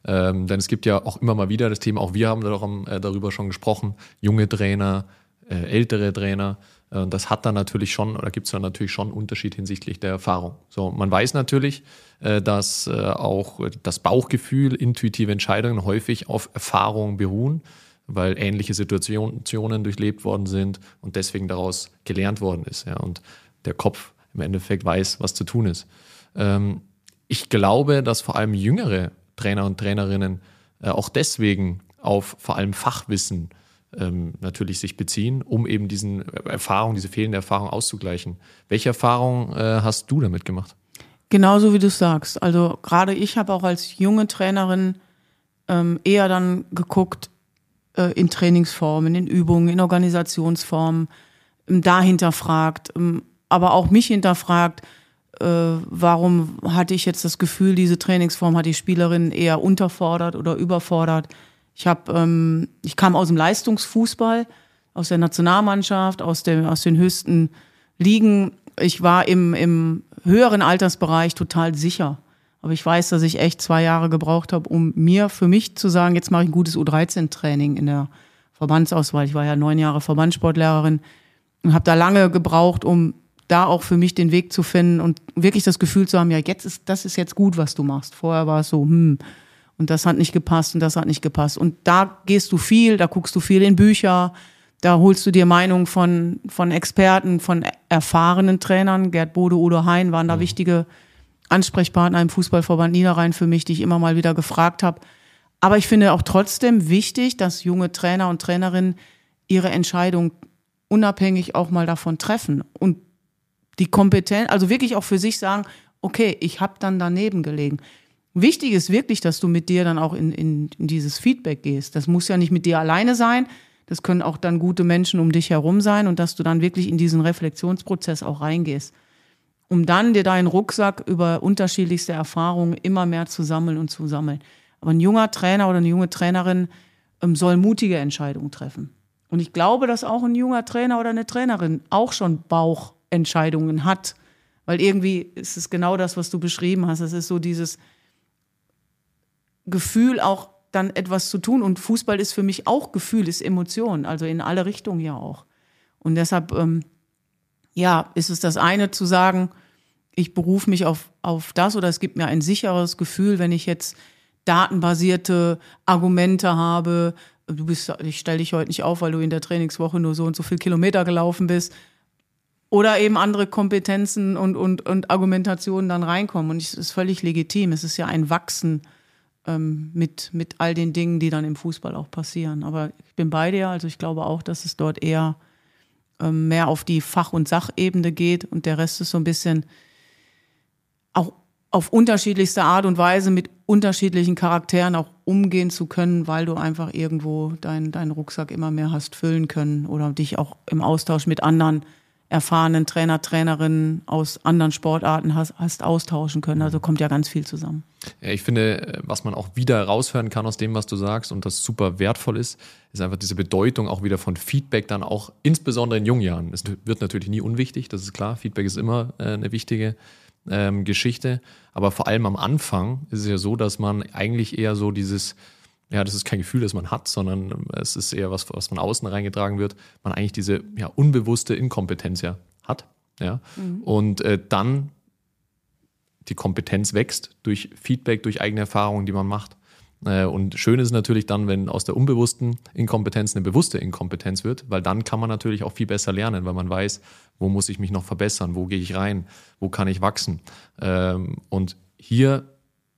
Ähm, denn es gibt ja auch immer mal wieder das Thema, auch wir haben äh, darüber schon gesprochen, junge Trainer, äh, ältere Trainer. Äh, das hat dann natürlich schon, oder gibt es dann natürlich schon Unterschied hinsichtlich der Erfahrung. So, man weiß natürlich, äh, dass äh, auch das Bauchgefühl, intuitive Entscheidungen häufig auf Erfahrung beruhen weil ähnliche Situationen durchlebt worden sind und deswegen daraus gelernt worden ist. Ja, und der Kopf im Endeffekt weiß, was zu tun ist. Ähm, ich glaube, dass vor allem jüngere Trainer und Trainerinnen äh, auch deswegen auf vor allem Fachwissen ähm, natürlich sich beziehen, um eben diesen Erfahrung, diese fehlende Erfahrung auszugleichen. Welche Erfahrung äh, hast du damit gemacht? Genauso wie du sagst. Also gerade ich habe auch als junge Trainerin ähm, eher dann geguckt, äh, in Trainingsformen, in Übungen, in Organisationsformen, ähm, da hinterfragt, ähm, aber auch mich hinterfragt, äh, warum hatte ich jetzt das Gefühl, diese Trainingsform hat die Spielerin eher unterfordert oder überfordert. Ich habe, ähm, ich kam aus dem Leistungsfußball, aus der Nationalmannschaft, aus, der, aus den höchsten Ligen. Ich war im, im höheren Altersbereich total sicher. Aber ich weiß, dass ich echt zwei Jahre gebraucht habe, um mir für mich zu sagen, jetzt mache ich ein gutes U13-Training in der Verbandsauswahl. Ich war ja neun Jahre Verbandssportlehrerin und habe da lange gebraucht, um da auch für mich den Weg zu finden und wirklich das Gefühl zu haben, ja, jetzt ist, das ist jetzt gut, was du machst. Vorher war es so, hm, und das hat nicht gepasst und das hat nicht gepasst. Und da gehst du viel, da guckst du viel in Bücher, da holst du dir Meinungen von, von Experten, von erfahrenen Trainern. Gerd Bode, Udo Hein waren da mhm. wichtige Ansprechpartner im Fußballverband Niederrhein für mich, die ich immer mal wieder gefragt habe. Aber ich finde auch trotzdem wichtig, dass junge Trainer und Trainerinnen ihre Entscheidung unabhängig auch mal davon treffen und die Kompetenz, also wirklich auch für sich sagen, okay, ich habe dann daneben gelegen. Wichtig ist wirklich, dass du mit dir dann auch in, in, in dieses Feedback gehst. Das muss ja nicht mit dir alleine sein. Das können auch dann gute Menschen um dich herum sein und dass du dann wirklich in diesen Reflexionsprozess auch reingehst um dann dir deinen Rucksack über unterschiedlichste Erfahrungen immer mehr zu sammeln und zu sammeln. Aber ein junger Trainer oder eine junge Trainerin ähm, soll mutige Entscheidungen treffen. Und ich glaube, dass auch ein junger Trainer oder eine Trainerin auch schon Bauchentscheidungen hat. Weil irgendwie ist es genau das, was du beschrieben hast. Es ist so dieses Gefühl, auch dann etwas zu tun. Und Fußball ist für mich auch Gefühl, ist Emotion. Also in alle Richtungen ja auch. Und deshalb ähm, ja, ist es das eine zu sagen, ich berufe mich auf, auf das oder es gibt mir ein sicheres Gefühl, wenn ich jetzt datenbasierte Argumente habe. Du bist, ich stelle dich heute nicht auf, weil du in der Trainingswoche nur so und so viel Kilometer gelaufen bist. Oder eben andere Kompetenzen und, und, und Argumentationen dann reinkommen. Und es ist völlig legitim. Es ist ja ein Wachsen ähm, mit, mit all den Dingen, die dann im Fußball auch passieren. Aber ich bin bei dir. Also ich glaube auch, dass es dort eher mehr auf die Fach- und Sachebene geht und der Rest ist so ein bisschen auch auf unterschiedlichste Art und Weise mit unterschiedlichen Charakteren auch umgehen zu können, weil du einfach irgendwo deinen dein Rucksack immer mehr hast füllen können oder dich auch im Austausch mit anderen erfahrenen Trainer, Trainerinnen aus anderen Sportarten hast, hast austauschen können. Also kommt ja ganz viel zusammen. Ja, ich finde, was man auch wieder raushören kann aus dem, was du sagst und das super wertvoll ist, ist einfach diese Bedeutung auch wieder von Feedback dann auch insbesondere in jungen Jahren. Es wird natürlich nie unwichtig, das ist klar. Feedback ist immer äh, eine wichtige ähm, Geschichte. Aber vor allem am Anfang ist es ja so, dass man eigentlich eher so dieses, ja, das ist kein Gefühl, das man hat, sondern es ist eher was, was von außen reingetragen wird, man eigentlich diese ja, unbewusste Inkompetenz ja hat. Ja? Mhm. Und äh, dann die Kompetenz wächst durch Feedback, durch eigene Erfahrungen, die man macht. Äh, und schön ist natürlich dann, wenn aus der unbewussten Inkompetenz eine bewusste Inkompetenz wird, weil dann kann man natürlich auch viel besser lernen, weil man weiß, wo muss ich mich noch verbessern, wo gehe ich rein, wo kann ich wachsen. Ähm, und hier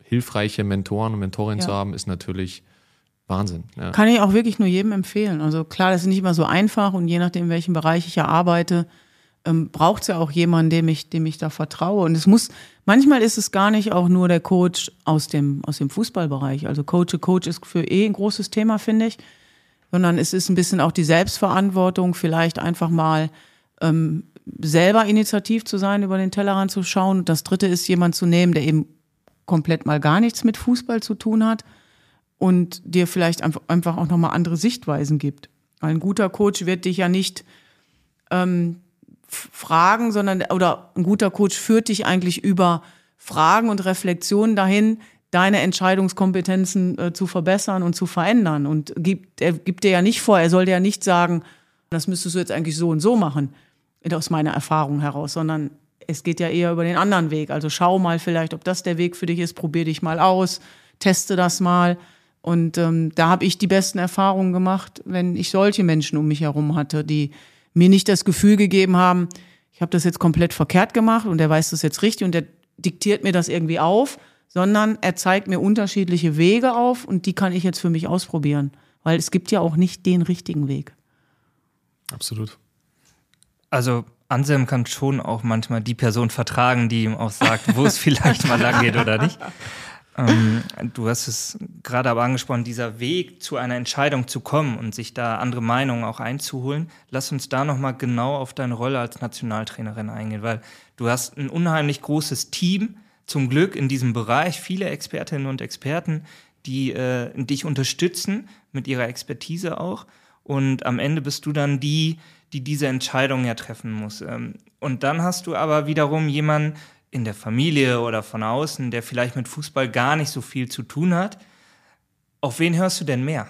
hilfreiche Mentoren und Mentorinnen ja. zu haben, ist natürlich Wahnsinn. Ja. Kann ich auch wirklich nur jedem empfehlen. Also klar, das ist nicht immer so einfach und je nachdem, in welchem Bereich ich ja arbeite, ähm, braucht es ja auch jemanden, dem ich, dem ich da vertraue. Und es muss, manchmal ist es gar nicht auch nur der Coach aus dem, aus dem Fußballbereich. Also Coach Coach ist für eh ein großes Thema, finde ich. Sondern es ist ein bisschen auch die Selbstverantwortung, vielleicht einfach mal ähm, selber initiativ zu sein, über den Tellerrand zu schauen. Das dritte ist, jemand zu nehmen, der eben komplett mal gar nichts mit Fußball zu tun hat und dir vielleicht einfach auch nochmal andere Sichtweisen gibt. Ein guter Coach wird dich ja nicht ähm, Fragen, sondern oder ein guter Coach führt dich eigentlich über Fragen und Reflexionen dahin, deine Entscheidungskompetenzen äh, zu verbessern und zu verändern. Und gibt, er gibt dir ja nicht vor, er soll dir ja nicht sagen, das müsstest du jetzt eigentlich so und so machen, aus meiner Erfahrung heraus, sondern es geht ja eher über den anderen Weg. Also schau mal vielleicht, ob das der Weg für dich ist, probier dich mal aus, teste das mal. Und ähm, da habe ich die besten Erfahrungen gemacht, wenn ich solche Menschen um mich herum hatte, die mir nicht das Gefühl gegeben haben, ich habe das jetzt komplett verkehrt gemacht und er weiß das jetzt richtig und er diktiert mir das irgendwie auf, sondern er zeigt mir unterschiedliche Wege auf und die kann ich jetzt für mich ausprobieren, weil es gibt ja auch nicht den richtigen Weg. Absolut. Also Anselm kann schon auch manchmal die Person vertragen, die ihm auch sagt, wo es vielleicht mal lang geht oder nicht. Ähm, du hast es gerade aber angesprochen, dieser Weg zu einer Entscheidung zu kommen und sich da andere Meinungen auch einzuholen. Lass uns da nochmal genau auf deine Rolle als Nationaltrainerin eingehen, weil du hast ein unheimlich großes Team, zum Glück in diesem Bereich, viele Expertinnen und Experten, die äh, dich unterstützen mit ihrer Expertise auch. Und am Ende bist du dann die, die diese Entscheidung ja treffen muss. Ähm, und dann hast du aber wiederum jemanden, in der Familie oder von außen, der vielleicht mit Fußball gar nicht so viel zu tun hat. Auf wen hörst du denn mehr?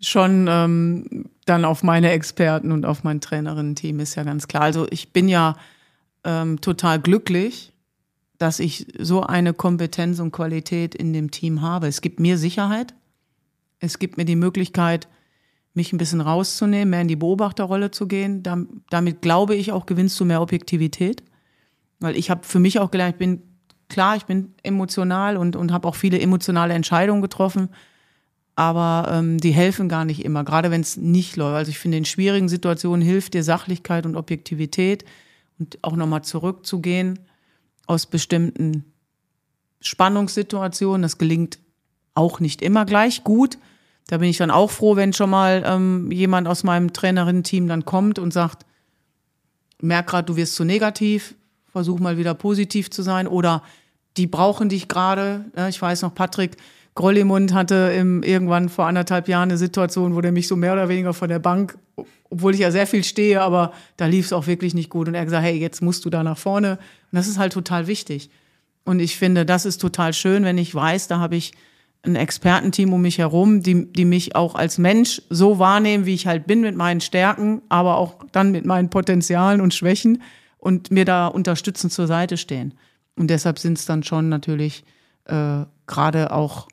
Schon ähm, dann auf meine Experten und auf mein Trainerinnen-Team ist ja ganz klar. Also ich bin ja ähm, total glücklich, dass ich so eine Kompetenz und Qualität in dem Team habe. Es gibt mir Sicherheit. Es gibt mir die Möglichkeit, mich ein bisschen rauszunehmen, mehr in die Beobachterrolle zu gehen. Damit glaube ich auch, gewinnst du mehr Objektivität. Weil ich habe für mich auch gelernt, ich bin klar, ich bin emotional und, und habe auch viele emotionale Entscheidungen getroffen, aber ähm, die helfen gar nicht immer, gerade wenn es nicht läuft. Also ich finde, in schwierigen Situationen hilft dir Sachlichkeit und Objektivität und auch nochmal zurückzugehen aus bestimmten Spannungssituationen. Das gelingt auch nicht immer gleich gut. Da bin ich dann auch froh, wenn schon mal ähm, jemand aus meinem Trainerinnen-Team dann kommt und sagt, merk gerade, du wirst zu negativ, versuch mal wieder positiv zu sein oder die brauchen dich gerade. Ich weiß noch, Patrick Grollimund hatte im, irgendwann vor anderthalb Jahren eine Situation, wo der mich so mehr oder weniger von der Bank, obwohl ich ja sehr viel stehe, aber da lief es auch wirklich nicht gut. Und er gesagt, hey, jetzt musst du da nach vorne. Und das ist halt total wichtig. Und ich finde, das ist total schön, wenn ich weiß, da habe ich ein Expertenteam um mich herum, die, die mich auch als Mensch so wahrnehmen, wie ich halt bin mit meinen Stärken, aber auch dann mit meinen Potenzialen und Schwächen und mir da unterstützend zur Seite stehen. Und deshalb sind es dann schon natürlich äh, gerade auch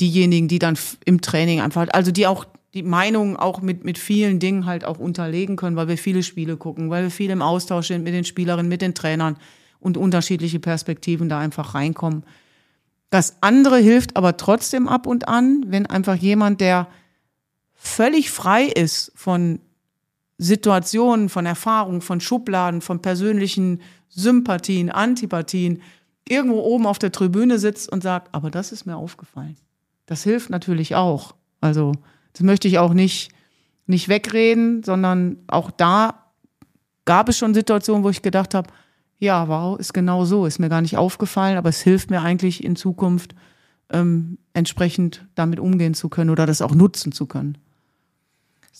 diejenigen, die dann im Training einfach, also die auch die Meinung auch mit, mit vielen Dingen halt auch unterlegen können, weil wir viele Spiele gucken, weil wir viel im Austausch sind mit den Spielerinnen, mit den Trainern und unterschiedliche Perspektiven da einfach reinkommen. Das andere hilft aber trotzdem ab und an, wenn einfach jemand, der völlig frei ist von Situationen, von Erfahrungen, von Schubladen, von persönlichen Sympathien, Antipathien, irgendwo oben auf der Tribüne sitzt und sagt, aber das ist mir aufgefallen. Das hilft natürlich auch. Also, das möchte ich auch nicht, nicht wegreden, sondern auch da gab es schon Situationen, wo ich gedacht habe, ja, wow, ist genau so, ist mir gar nicht aufgefallen, aber es hilft mir eigentlich in Zukunft ähm, entsprechend damit umgehen zu können oder das auch nutzen zu können.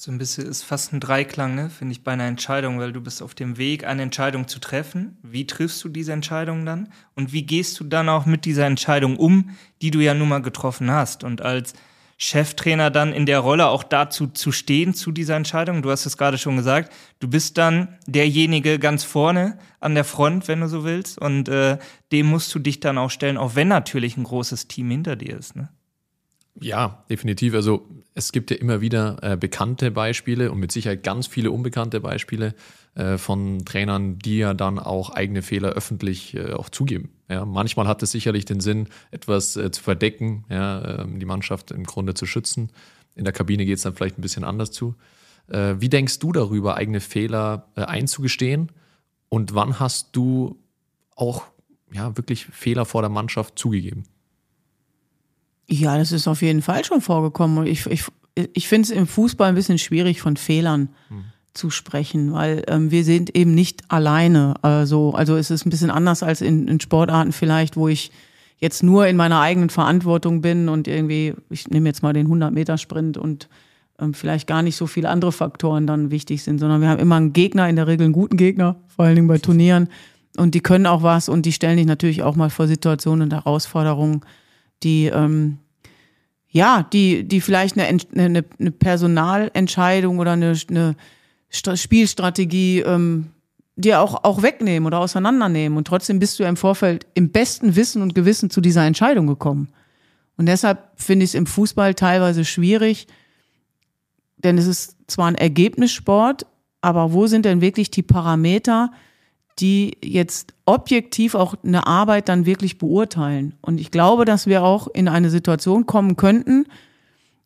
So ein bisschen ist fast ein Dreiklang, ne, finde ich, bei einer Entscheidung, weil du bist auf dem Weg, eine Entscheidung zu treffen. Wie triffst du diese Entscheidung dann? Und wie gehst du dann auch mit dieser Entscheidung um, die du ja nun mal getroffen hast? Und als Cheftrainer dann in der Rolle auch dazu zu stehen, zu dieser Entscheidung? Du hast es gerade schon gesagt, du bist dann derjenige ganz vorne an der Front, wenn du so willst, und äh, dem musst du dich dann auch stellen, auch wenn natürlich ein großes Team hinter dir ist. Ne? Ja, definitiv. Also es gibt ja immer wieder äh, bekannte Beispiele und mit Sicherheit ganz viele unbekannte Beispiele äh, von Trainern, die ja dann auch eigene Fehler öffentlich äh, auch zugeben. Ja, manchmal hat es sicherlich den Sinn, etwas äh, zu verdecken, ja, ähm, die Mannschaft im Grunde zu schützen. In der Kabine geht es dann vielleicht ein bisschen anders zu. Äh, wie denkst du darüber, eigene Fehler äh, einzugestehen? Und wann hast du auch ja, wirklich Fehler vor der Mannschaft zugegeben? Ja, das ist auf jeden Fall schon vorgekommen. Ich, ich, ich finde es im Fußball ein bisschen schwierig, von Fehlern hm. zu sprechen, weil ähm, wir sind eben nicht alleine. Also, also es ist ein bisschen anders als in, in Sportarten vielleicht, wo ich jetzt nur in meiner eigenen Verantwortung bin und irgendwie, ich nehme jetzt mal den 100-Meter-Sprint und ähm, vielleicht gar nicht so viele andere Faktoren dann wichtig sind, sondern wir haben immer einen Gegner, in der Regel einen guten Gegner, vor allen Dingen bei Turnieren. Und die können auch was und die stellen dich natürlich auch mal vor Situationen und Herausforderungen, die, ähm, ja, die, die vielleicht eine, eine, eine Personalentscheidung oder eine, eine Spielstrategie ähm, dir auch, auch wegnehmen oder auseinandernehmen. Und trotzdem bist du im Vorfeld im besten Wissen und Gewissen zu dieser Entscheidung gekommen. Und deshalb finde ich es im Fußball teilweise schwierig, denn es ist zwar ein Ergebnissport, aber wo sind denn wirklich die Parameter, die jetzt objektiv auch eine Arbeit dann wirklich beurteilen. Und ich glaube, dass wir auch in eine Situation kommen könnten,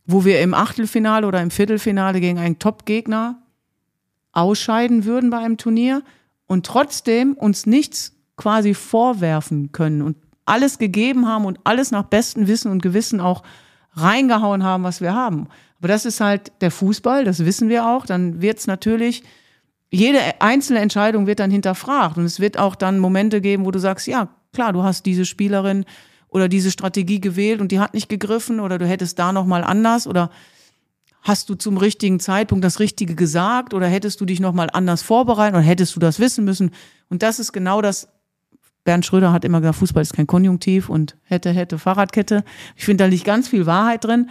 wo wir im Achtelfinale oder im Viertelfinale gegen einen Top-Gegner ausscheiden würden bei einem Turnier und trotzdem uns nichts quasi vorwerfen können und alles gegeben haben und alles nach bestem Wissen und Gewissen auch reingehauen haben, was wir haben. Aber das ist halt der Fußball, das wissen wir auch. Dann wird es natürlich jede einzelne Entscheidung wird dann hinterfragt und es wird auch dann Momente geben, wo du sagst, ja, klar, du hast diese Spielerin oder diese Strategie gewählt und die hat nicht gegriffen oder du hättest da noch mal anders oder hast du zum richtigen Zeitpunkt das Richtige gesagt oder hättest du dich noch mal anders vorbereitet oder hättest du das wissen müssen? Und das ist genau das. Bernd Schröder hat immer gesagt, Fußball ist kein Konjunktiv und hätte, hätte, Fahrradkette. Ich finde, da liegt ganz viel Wahrheit drin.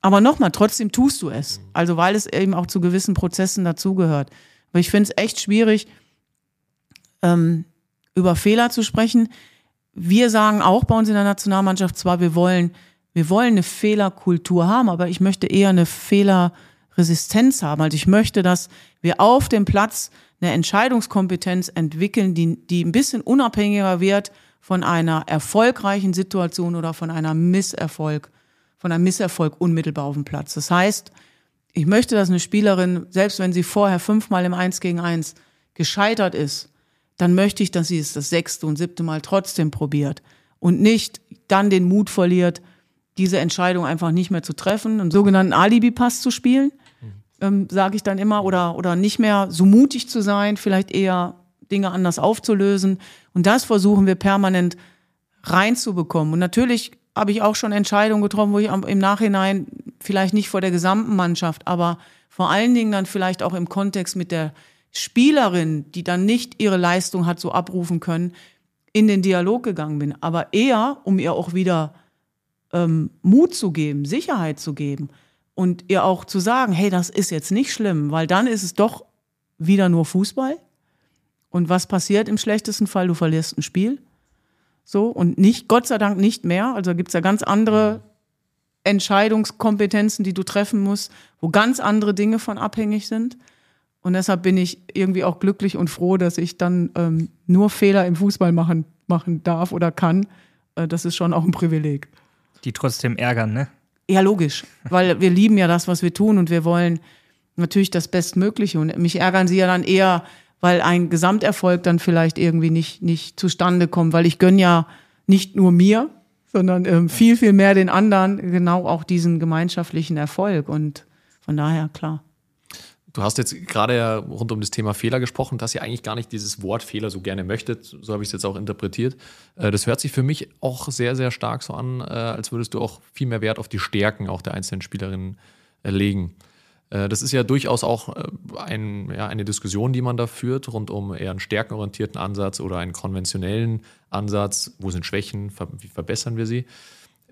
Aber nochmal, trotzdem tust du es. Also, weil es eben auch zu gewissen Prozessen dazugehört. Aber ich finde es echt schwierig, ähm, über Fehler zu sprechen. Wir sagen auch bei uns in der Nationalmannschaft zwar, wir wollen, wir wollen eine Fehlerkultur haben, aber ich möchte eher eine Fehlerresistenz haben. Also ich möchte, dass wir auf dem Platz eine Entscheidungskompetenz entwickeln, die, die ein bisschen unabhängiger wird von einer erfolgreichen Situation oder von einer Misserfolg, von einem Misserfolg unmittelbar auf dem Platz. Das heißt, ich möchte, dass eine Spielerin, selbst wenn sie vorher fünfmal im Eins gegen Eins gescheitert ist, dann möchte ich, dass sie es das sechste und siebte Mal trotzdem probiert und nicht dann den Mut verliert, diese Entscheidung einfach nicht mehr zu treffen, einen sogenannten Alibi-Pass zu spielen, ähm, sage ich dann immer, oder, oder nicht mehr so mutig zu sein, vielleicht eher Dinge anders aufzulösen. Und das versuchen wir permanent reinzubekommen. Und natürlich habe ich auch schon Entscheidungen getroffen, wo ich im Nachhinein vielleicht nicht vor der gesamten Mannschaft, aber vor allen Dingen dann vielleicht auch im Kontext mit der Spielerin, die dann nicht ihre Leistung hat so abrufen können, in den Dialog gegangen bin. Aber eher, um ihr auch wieder ähm, Mut zu geben, Sicherheit zu geben und ihr auch zu sagen, hey, das ist jetzt nicht schlimm, weil dann ist es doch wieder nur Fußball Und was passiert im schlechtesten Fall? Du verlierst ein Spiel. So, und nicht, Gott sei Dank nicht mehr. Also gibt es ja ganz andere Entscheidungskompetenzen, die du treffen musst, wo ganz andere Dinge von abhängig sind. Und deshalb bin ich irgendwie auch glücklich und froh, dass ich dann ähm, nur Fehler im Fußball machen, machen darf oder kann. Äh, das ist schon auch ein Privileg. Die trotzdem ärgern, ne? Ja, logisch. Weil wir lieben ja das, was wir tun und wir wollen natürlich das Bestmögliche. Und mich ärgern sie ja dann eher, weil ein Gesamterfolg dann vielleicht irgendwie nicht, nicht zustande kommt, weil ich gönne ja nicht nur mir, sondern ähm, viel, viel mehr den anderen genau auch diesen gemeinschaftlichen Erfolg. Und von daher, klar. Du hast jetzt gerade ja rund um das Thema Fehler gesprochen, dass ihr eigentlich gar nicht dieses Wort Fehler so gerne möchtet. So habe ich es jetzt auch interpretiert. Äh, das hört sich für mich auch sehr, sehr stark so an, äh, als würdest du auch viel mehr Wert auf die Stärken auch der einzelnen Spielerinnen äh, legen. Das ist ja durchaus auch ein, ja, eine Diskussion, die man da führt, rund um eher einen stärkenorientierten Ansatz oder einen konventionellen Ansatz. Wo sind Schwächen? Wie verbessern wir sie?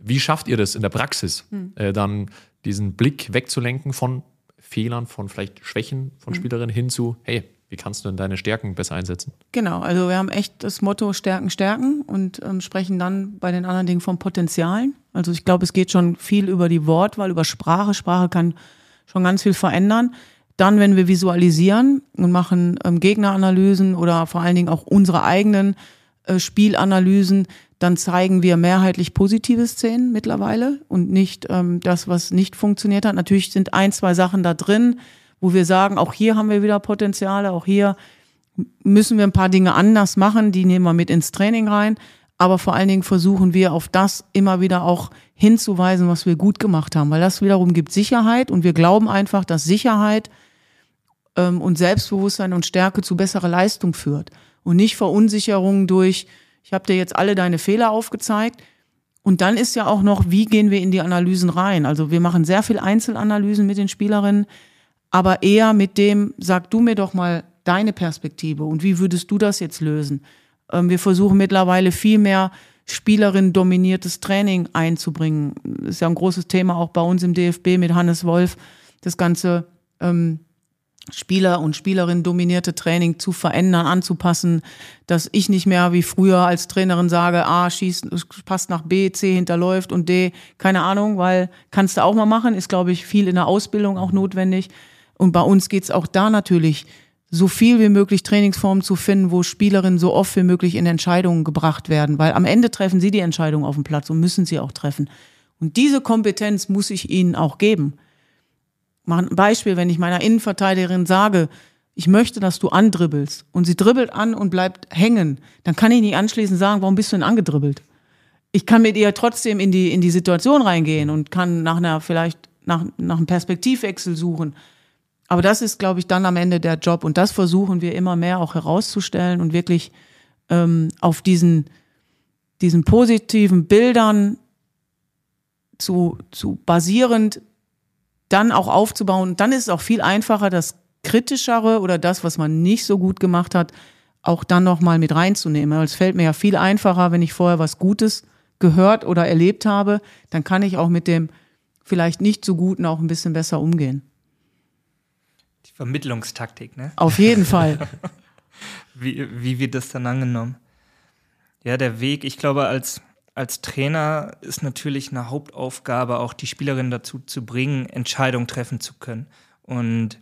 Wie schafft ihr das in der Praxis, hm. dann diesen Blick wegzulenken von Fehlern, von vielleicht Schwächen von mhm. Spielerinnen hin zu, hey, wie kannst du denn deine Stärken besser einsetzen? Genau, also wir haben echt das Motto Stärken, Stärken und ähm, sprechen dann bei den anderen Dingen von Potenzialen. Also ich glaube, es geht schon viel über die Wortwahl, über Sprache. Sprache kann schon ganz viel verändern. Dann, wenn wir visualisieren und machen ähm, Gegneranalysen oder vor allen Dingen auch unsere eigenen äh, Spielanalysen, dann zeigen wir mehrheitlich positive Szenen mittlerweile und nicht ähm, das, was nicht funktioniert hat. Natürlich sind ein, zwei Sachen da drin, wo wir sagen, auch hier haben wir wieder Potenziale, auch hier müssen wir ein paar Dinge anders machen, die nehmen wir mit ins Training rein. Aber vor allen Dingen versuchen wir auf das immer wieder auch hinzuweisen, was wir gut gemacht haben, weil das wiederum gibt Sicherheit und wir glauben einfach, dass Sicherheit ähm, und Selbstbewusstsein und Stärke zu besserer Leistung führt und nicht Verunsicherung durch ich habe dir jetzt alle deine Fehler aufgezeigt. Und dann ist ja auch noch, wie gehen wir in die Analysen rein? Also wir machen sehr viel Einzelanalysen mit den Spielerinnen, aber eher mit dem, sag du mir doch mal deine Perspektive und wie würdest du das jetzt lösen? Ähm, wir versuchen mittlerweile viel mehr Spielerin dominiertes Training einzubringen. Das ist ja ein großes Thema auch bei uns im DFB mit Hannes Wolf, das ganze ähm, Spieler und Spielerin dominierte Training zu verändern, anzupassen, dass ich nicht mehr wie früher als Trainerin sage, A, schießt, passt nach B, C hinterläuft und D, keine Ahnung, weil kannst du auch mal machen, ist, glaube ich, viel in der Ausbildung auch notwendig. Und bei uns geht's auch da natürlich, so viel wie möglich Trainingsformen zu finden, wo Spielerinnen so oft wie möglich in Entscheidungen gebracht werden, weil am Ende treffen sie die Entscheidung auf dem Platz und müssen sie auch treffen. Und diese Kompetenz muss ich ihnen auch geben mal ein Beispiel, wenn ich meiner Innenverteidigerin sage, ich möchte, dass du andribbelst und sie dribbelt an und bleibt hängen, dann kann ich nicht anschließend sagen, warum bist du denn angedribbelt? Ich kann mit ihr trotzdem in die, in die Situation reingehen und kann nach einer, vielleicht nach, nach einem Perspektivwechsel suchen. Aber das ist, glaube ich, dann am Ende der Job und das versuchen wir immer mehr auch herauszustellen und wirklich ähm, auf diesen, diesen positiven Bildern zu, zu basierend dann auch aufzubauen. Dann ist es auch viel einfacher, das Kritischere oder das, was man nicht so gut gemacht hat, auch dann nochmal mit reinzunehmen. Es fällt mir ja viel einfacher, wenn ich vorher was Gutes gehört oder erlebt habe, dann kann ich auch mit dem vielleicht nicht so Guten auch ein bisschen besser umgehen. Vermittlungstaktik, ne? Auf jeden Fall. wie, wie wird das dann angenommen? Ja, der Weg, ich glaube, als als Trainer ist natürlich eine Hauptaufgabe, auch die Spielerin dazu zu bringen, Entscheidungen treffen zu können. Und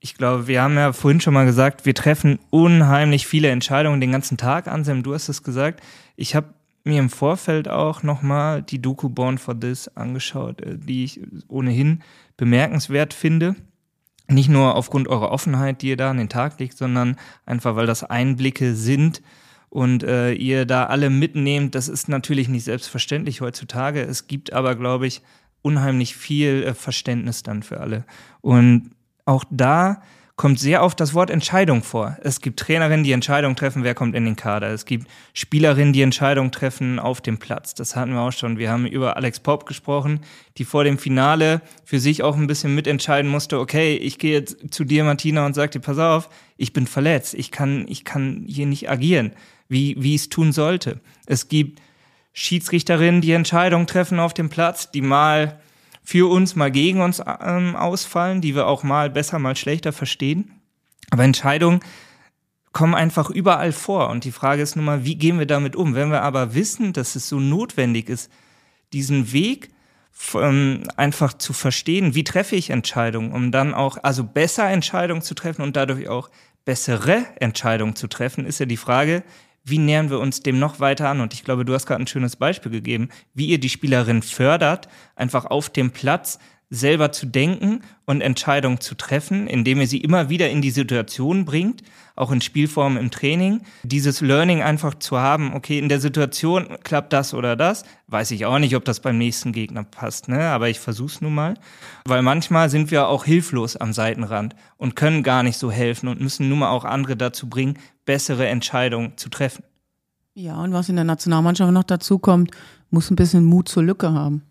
ich glaube, wir haben ja vorhin schon mal gesagt, wir treffen unheimlich viele Entscheidungen den ganzen Tag. Anselm, du hast es gesagt. Ich habe mir im Vorfeld auch nochmal die Doku Born for This angeschaut, äh, die ich ohnehin bemerkenswert finde. Nicht nur aufgrund eurer Offenheit, die ihr da an den Tag legt, sondern einfach, weil das Einblicke sind, und äh, ihr da alle mitnehmt. Das ist natürlich nicht selbstverständlich heutzutage. Es gibt aber, glaube ich, unheimlich viel äh, Verständnis dann für alle. Und auch da kommt sehr oft das Wort Entscheidung vor. Es gibt Trainerinnen, die Entscheidung treffen, wer kommt in den Kader. Es gibt Spielerinnen, die Entscheidung treffen auf dem Platz. Das hatten wir auch schon. Wir haben über Alex Pop gesprochen, die vor dem Finale für sich auch ein bisschen mitentscheiden musste, okay, ich gehe jetzt zu dir, Martina, und sag dir, pass auf, ich bin verletzt. Ich kann, ich kann hier nicht agieren wie, wie es tun sollte. Es gibt Schiedsrichterinnen, die Entscheidungen treffen auf dem Platz, die mal für uns, mal gegen uns ähm, ausfallen, die wir auch mal besser, mal schlechter verstehen. Aber Entscheidungen kommen einfach überall vor. Und die Frage ist nun mal, wie gehen wir damit um? Wenn wir aber wissen, dass es so notwendig ist, diesen Weg ähm, einfach zu verstehen, wie treffe ich Entscheidungen, um dann auch, also besser Entscheidungen zu treffen und dadurch auch bessere Entscheidungen zu treffen, ist ja die Frage, wie nähern wir uns dem noch weiter an? Und ich glaube, du hast gerade ein schönes Beispiel gegeben, wie ihr die Spielerin fördert, einfach auf dem Platz selber zu denken und Entscheidungen zu treffen, indem ihr sie immer wieder in die Situation bringt, auch in Spielformen im Training. Dieses Learning einfach zu haben, okay, in der Situation klappt das oder das, weiß ich auch nicht, ob das beim nächsten Gegner passt, ne? aber ich versuch's nun mal. Weil manchmal sind wir auch hilflos am Seitenrand und können gar nicht so helfen und müssen nun mal auch andere dazu bringen, bessere Entscheidungen zu treffen. Ja, und was in der Nationalmannschaft noch dazu kommt, muss ein bisschen Mut zur Lücke haben.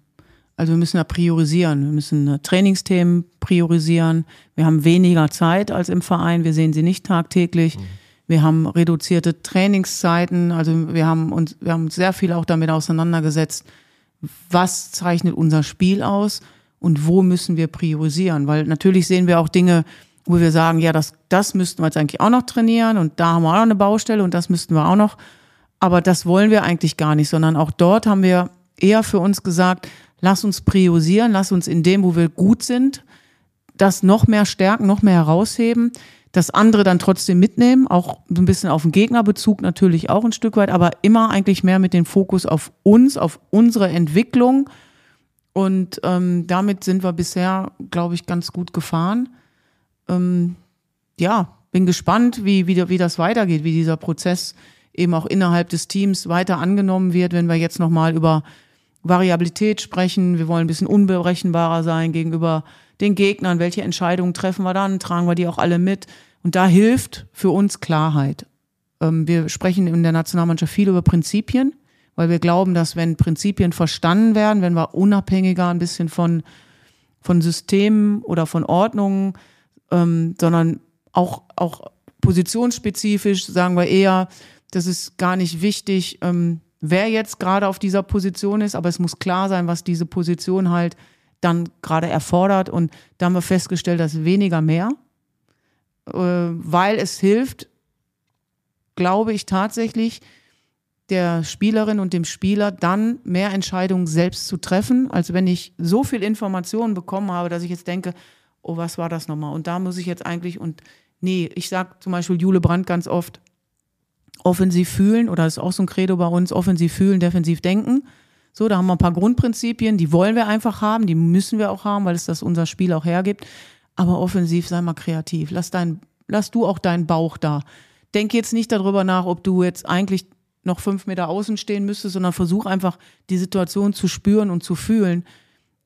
Also wir müssen ja priorisieren. Wir müssen äh, Trainingsthemen priorisieren. Wir haben weniger Zeit als im Verein. Wir sehen sie nicht tagtäglich. Mhm. Wir haben reduzierte Trainingszeiten. Also wir haben uns, wir haben sehr viel auch damit auseinandergesetzt. Was zeichnet unser Spiel aus und wo müssen wir priorisieren? Weil natürlich sehen wir auch Dinge, wo wir sagen, ja, das, das müssten wir jetzt eigentlich auch noch trainieren und da haben wir auch noch eine Baustelle und das müssten wir auch noch. Aber das wollen wir eigentlich gar nicht, sondern auch dort haben wir eher für uns gesagt, lass uns priorisieren, lass uns in dem, wo wir gut sind, das noch mehr stärken, noch mehr herausheben, das andere dann trotzdem mitnehmen, auch ein bisschen auf den Gegnerbezug natürlich auch ein Stück weit, aber immer eigentlich mehr mit dem Fokus auf uns, auf unsere Entwicklung. Und ähm, damit sind wir bisher, glaube ich, ganz gut gefahren. Ähm, ja, bin gespannt, wie, wie, wie das weitergeht, wie dieser Prozess eben auch innerhalb des Teams weiter angenommen wird, wenn wir jetzt nochmal über Variabilität sprechen. Wir wollen ein bisschen unberechenbarer sein gegenüber den Gegnern. Welche Entscheidungen treffen wir dann? Tragen wir die auch alle mit? Und da hilft für uns Klarheit. Ähm, wir sprechen in der Nationalmannschaft viel über Prinzipien, weil wir glauben, dass wenn Prinzipien verstanden werden, wenn wir unabhängiger ein bisschen von, von Systemen oder von Ordnungen, ähm, sondern auch, auch positionsspezifisch sagen wir eher, das ist gar nicht wichtig, ähm, wer jetzt gerade auf dieser Position ist, aber es muss klar sein, was diese Position halt dann gerade erfordert. Und da haben wir festgestellt, dass weniger mehr, äh, weil es hilft, glaube ich tatsächlich, der Spielerin und dem Spieler dann mehr Entscheidungen selbst zu treffen, als wenn ich so viel Informationen bekommen habe, dass ich jetzt denke, oh, was war das nochmal? Und da muss ich jetzt eigentlich und nee, ich sag zum Beispiel Jule Brandt ganz oft, offensiv fühlen, oder ist auch so ein Credo bei uns, offensiv fühlen, defensiv denken. So, da haben wir ein paar Grundprinzipien, die wollen wir einfach haben, die müssen wir auch haben, weil es das unser Spiel auch hergibt. Aber offensiv sei mal kreativ. Lass dein, lass du auch deinen Bauch da. Denk jetzt nicht darüber nach, ob du jetzt eigentlich noch fünf Meter außen stehen müsstest, sondern versuch einfach die Situation zu spüren und zu fühlen.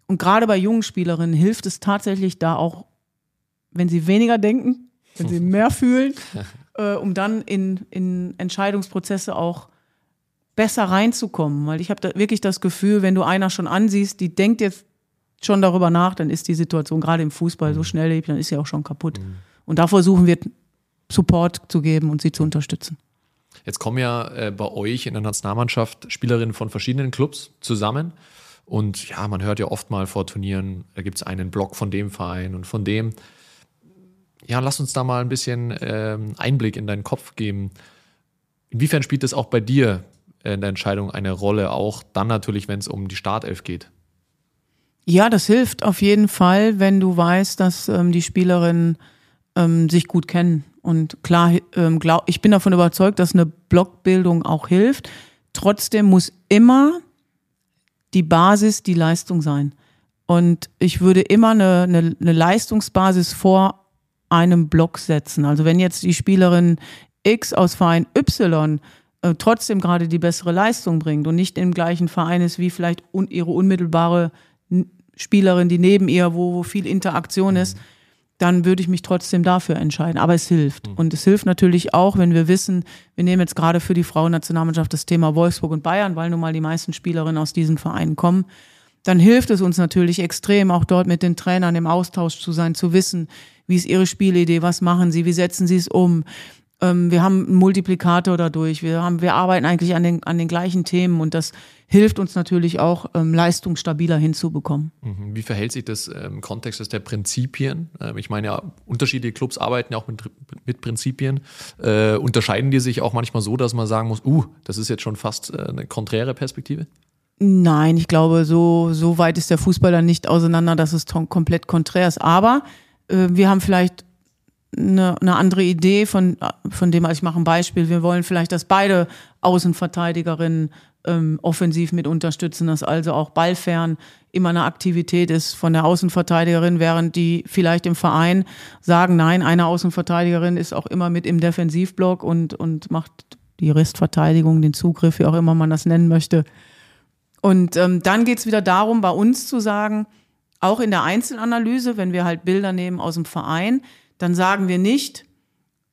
Und gerade bei jungen Spielerinnen hilft es tatsächlich da auch, wenn sie weniger denken, wenn sie mehr fühlen äh, um dann in, in Entscheidungsprozesse auch besser reinzukommen. Weil ich habe da wirklich das Gefühl, wenn du einer schon ansiehst, die denkt jetzt schon darüber nach, dann ist die Situation gerade im Fußball so mhm. schnelllebig, dann ist sie auch schon kaputt. Mhm. Und da versuchen wir Support zu geben und sie zu unterstützen. Jetzt kommen ja äh, bei euch in der Nationalmannschaft Spielerinnen von verschiedenen Clubs zusammen. Und ja, man hört ja oft mal vor Turnieren, da gibt es einen Block von dem Verein und von dem ja, lass uns da mal ein bisschen ähm, Einblick in deinen Kopf geben. Inwiefern spielt das auch bei dir in der Entscheidung eine Rolle, auch dann natürlich, wenn es um die Startelf geht? Ja, das hilft auf jeden Fall, wenn du weißt, dass ähm, die Spielerinnen ähm, sich gut kennen. Und klar, ähm, glaub, ich bin davon überzeugt, dass eine Blockbildung auch hilft. Trotzdem muss immer die Basis die Leistung sein. Und ich würde immer eine, eine, eine Leistungsbasis vor einem Block setzen. Also wenn jetzt die Spielerin X aus Verein Y äh, trotzdem gerade die bessere Leistung bringt und nicht im gleichen Verein ist wie vielleicht un ihre unmittelbare Spielerin, die neben ihr, wo, wo viel Interaktion ist, dann würde ich mich trotzdem dafür entscheiden. Aber es hilft. Mhm. Und es hilft natürlich auch, wenn wir wissen, wir nehmen jetzt gerade für die Frauennationalmannschaft das Thema Wolfsburg und Bayern, weil nun mal die meisten Spielerinnen aus diesen Vereinen kommen. Dann hilft es uns natürlich extrem, auch dort mit den Trainern im Austausch zu sein, zu wissen, wie ist Ihre Spielidee? Was machen Sie? Wie setzen Sie es um? Ähm, wir haben einen Multiplikator dadurch. Wir, haben, wir arbeiten eigentlich an den, an den gleichen Themen und das hilft uns natürlich auch, ähm, Leistung stabiler hinzubekommen. Mhm. Wie verhält sich das im Kontext der Prinzipien? Ähm, ich meine ja, unterschiedliche Clubs arbeiten ja auch mit, mit Prinzipien. Äh, unterscheiden die sich auch manchmal so, dass man sagen muss, uh, das ist jetzt schon fast äh, eine konträre Perspektive? Nein, ich glaube, so, so weit ist der Fußball dann nicht auseinander, dass es komplett konträr ist. Aber äh, wir haben vielleicht eine, eine andere Idee von, von dem, also ich mache ein Beispiel, wir wollen vielleicht, dass beide Außenverteidigerinnen ähm, offensiv mit unterstützen, dass also auch ballfern immer eine Aktivität ist von der Außenverteidigerin, während die vielleicht im Verein sagen, nein, eine Außenverteidigerin ist auch immer mit im Defensivblock und, und macht die Restverteidigung, den Zugriff, wie auch immer man das nennen möchte. Und ähm, dann geht's wieder darum, bei uns zu sagen, auch in der Einzelanalyse, wenn wir halt Bilder nehmen aus dem Verein, dann sagen wir nicht,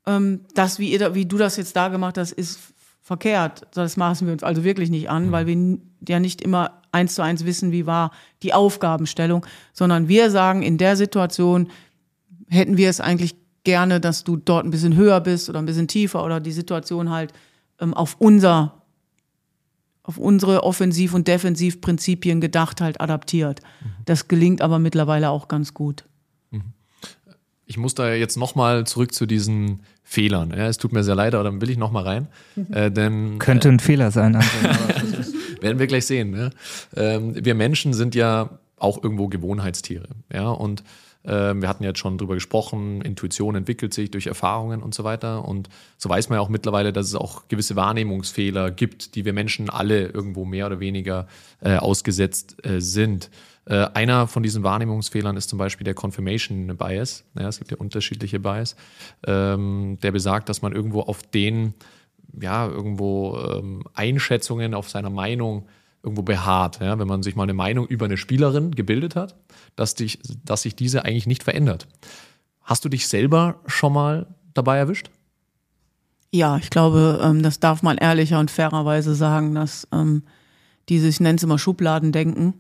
ähm, dass wie, ihr, wie du das jetzt da gemacht hast, ist verkehrt. Das maßen wir uns also wirklich nicht an, mhm. weil wir ja nicht immer eins zu eins wissen, wie war die Aufgabenstellung, sondern wir sagen, in der Situation hätten wir es eigentlich gerne, dass du dort ein bisschen höher bist oder ein bisschen tiefer oder die Situation halt ähm, auf unser auf unsere Offensiv- und Defensivprinzipien gedacht halt adaptiert. Mhm. Das gelingt aber mittlerweile auch ganz gut. Ich muss da jetzt nochmal zurück zu diesen Fehlern. Ja, es tut mir sehr leid, aber dann will ich nochmal rein. Mhm. Äh, denn, Könnte ein äh, Fehler sein. Also. werden wir gleich sehen. Ja? Ähm, wir Menschen sind ja auch irgendwo Gewohnheitstiere. Ja? Und äh, wir hatten jetzt schon drüber gesprochen, Intuition entwickelt sich durch Erfahrungen und so weiter. Und so weiß man ja auch mittlerweile, dass es auch gewisse Wahrnehmungsfehler gibt, die wir Menschen alle irgendwo mehr oder weniger äh, ausgesetzt äh, sind. Äh, einer von diesen Wahrnehmungsfehlern ist zum Beispiel der Confirmation Bias. Ja, es gibt ja unterschiedliche Bias, ähm, der besagt, dass man irgendwo auf den, ja, irgendwo ähm, Einschätzungen auf seiner Meinung irgendwo beharrt. Ja? Wenn man sich mal eine Meinung über eine Spielerin gebildet hat, dass, dich, dass sich diese eigentlich nicht verändert. Hast du dich selber schon mal dabei erwischt? Ja, ich glaube, ähm, das darf man ehrlicher und fairerweise sagen, dass ähm, dieses, ich nenne es immer Schubladendenken,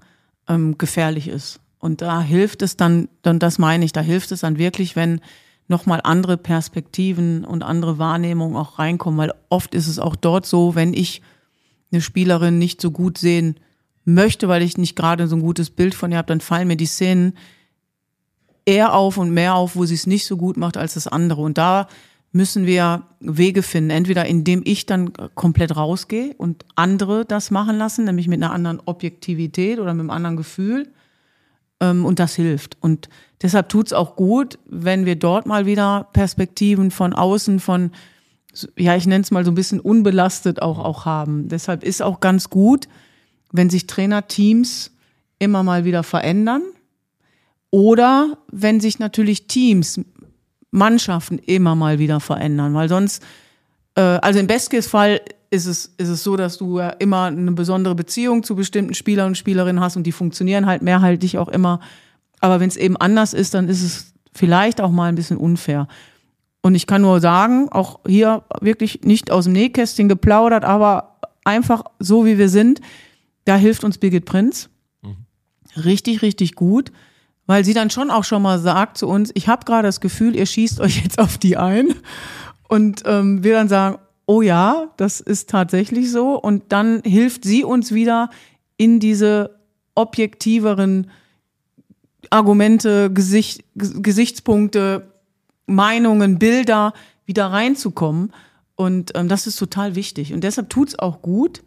ähm, gefährlich ist. Und da hilft es dann, dann das meine ich, da hilft es dann wirklich, wenn nochmal andere Perspektiven und andere Wahrnehmungen auch reinkommen, weil oft ist es auch dort so, wenn ich eine Spielerin nicht so gut sehen möchte, weil ich nicht gerade so ein gutes Bild von ihr habe, dann fallen mir die Szenen eher auf und mehr auf, wo sie es nicht so gut macht als das andere. Und da müssen wir Wege finden, entweder indem ich dann komplett rausgehe und andere das machen lassen, nämlich mit einer anderen Objektivität oder mit einem anderen Gefühl. Ähm, und das hilft. Und deshalb tut's auch gut, wenn wir dort mal wieder Perspektiven von außen, von, ja, ich nenne es mal so ein bisschen unbelastet auch, auch haben. Deshalb ist auch ganz gut, wenn sich Trainerteams immer mal wieder verändern. Oder wenn sich natürlich Teams Mannschaften immer mal wieder verändern, weil sonst, äh, also im Bestcase-Fall ist es, ist es so, dass du ja immer eine besondere Beziehung zu bestimmten Spielern und Spielerinnen hast und die funktionieren halt mehrheitlich auch immer. Aber wenn es eben anders ist, dann ist es vielleicht auch mal ein bisschen unfair. Und ich kann nur sagen, auch hier wirklich nicht aus dem Nähkästchen geplaudert, aber einfach so wie wir sind, da hilft uns Birgit Prinz. Mhm. Richtig, richtig gut weil sie dann schon auch schon mal sagt zu uns, ich habe gerade das Gefühl, ihr schießt euch jetzt auf die ein. Und ähm, wir dann sagen, oh ja, das ist tatsächlich so. Und dann hilft sie uns wieder in diese objektiveren Argumente, Gesicht, Gesichtspunkte, Meinungen, Bilder wieder reinzukommen. Und ähm, das ist total wichtig. Und deshalb tut's auch gut,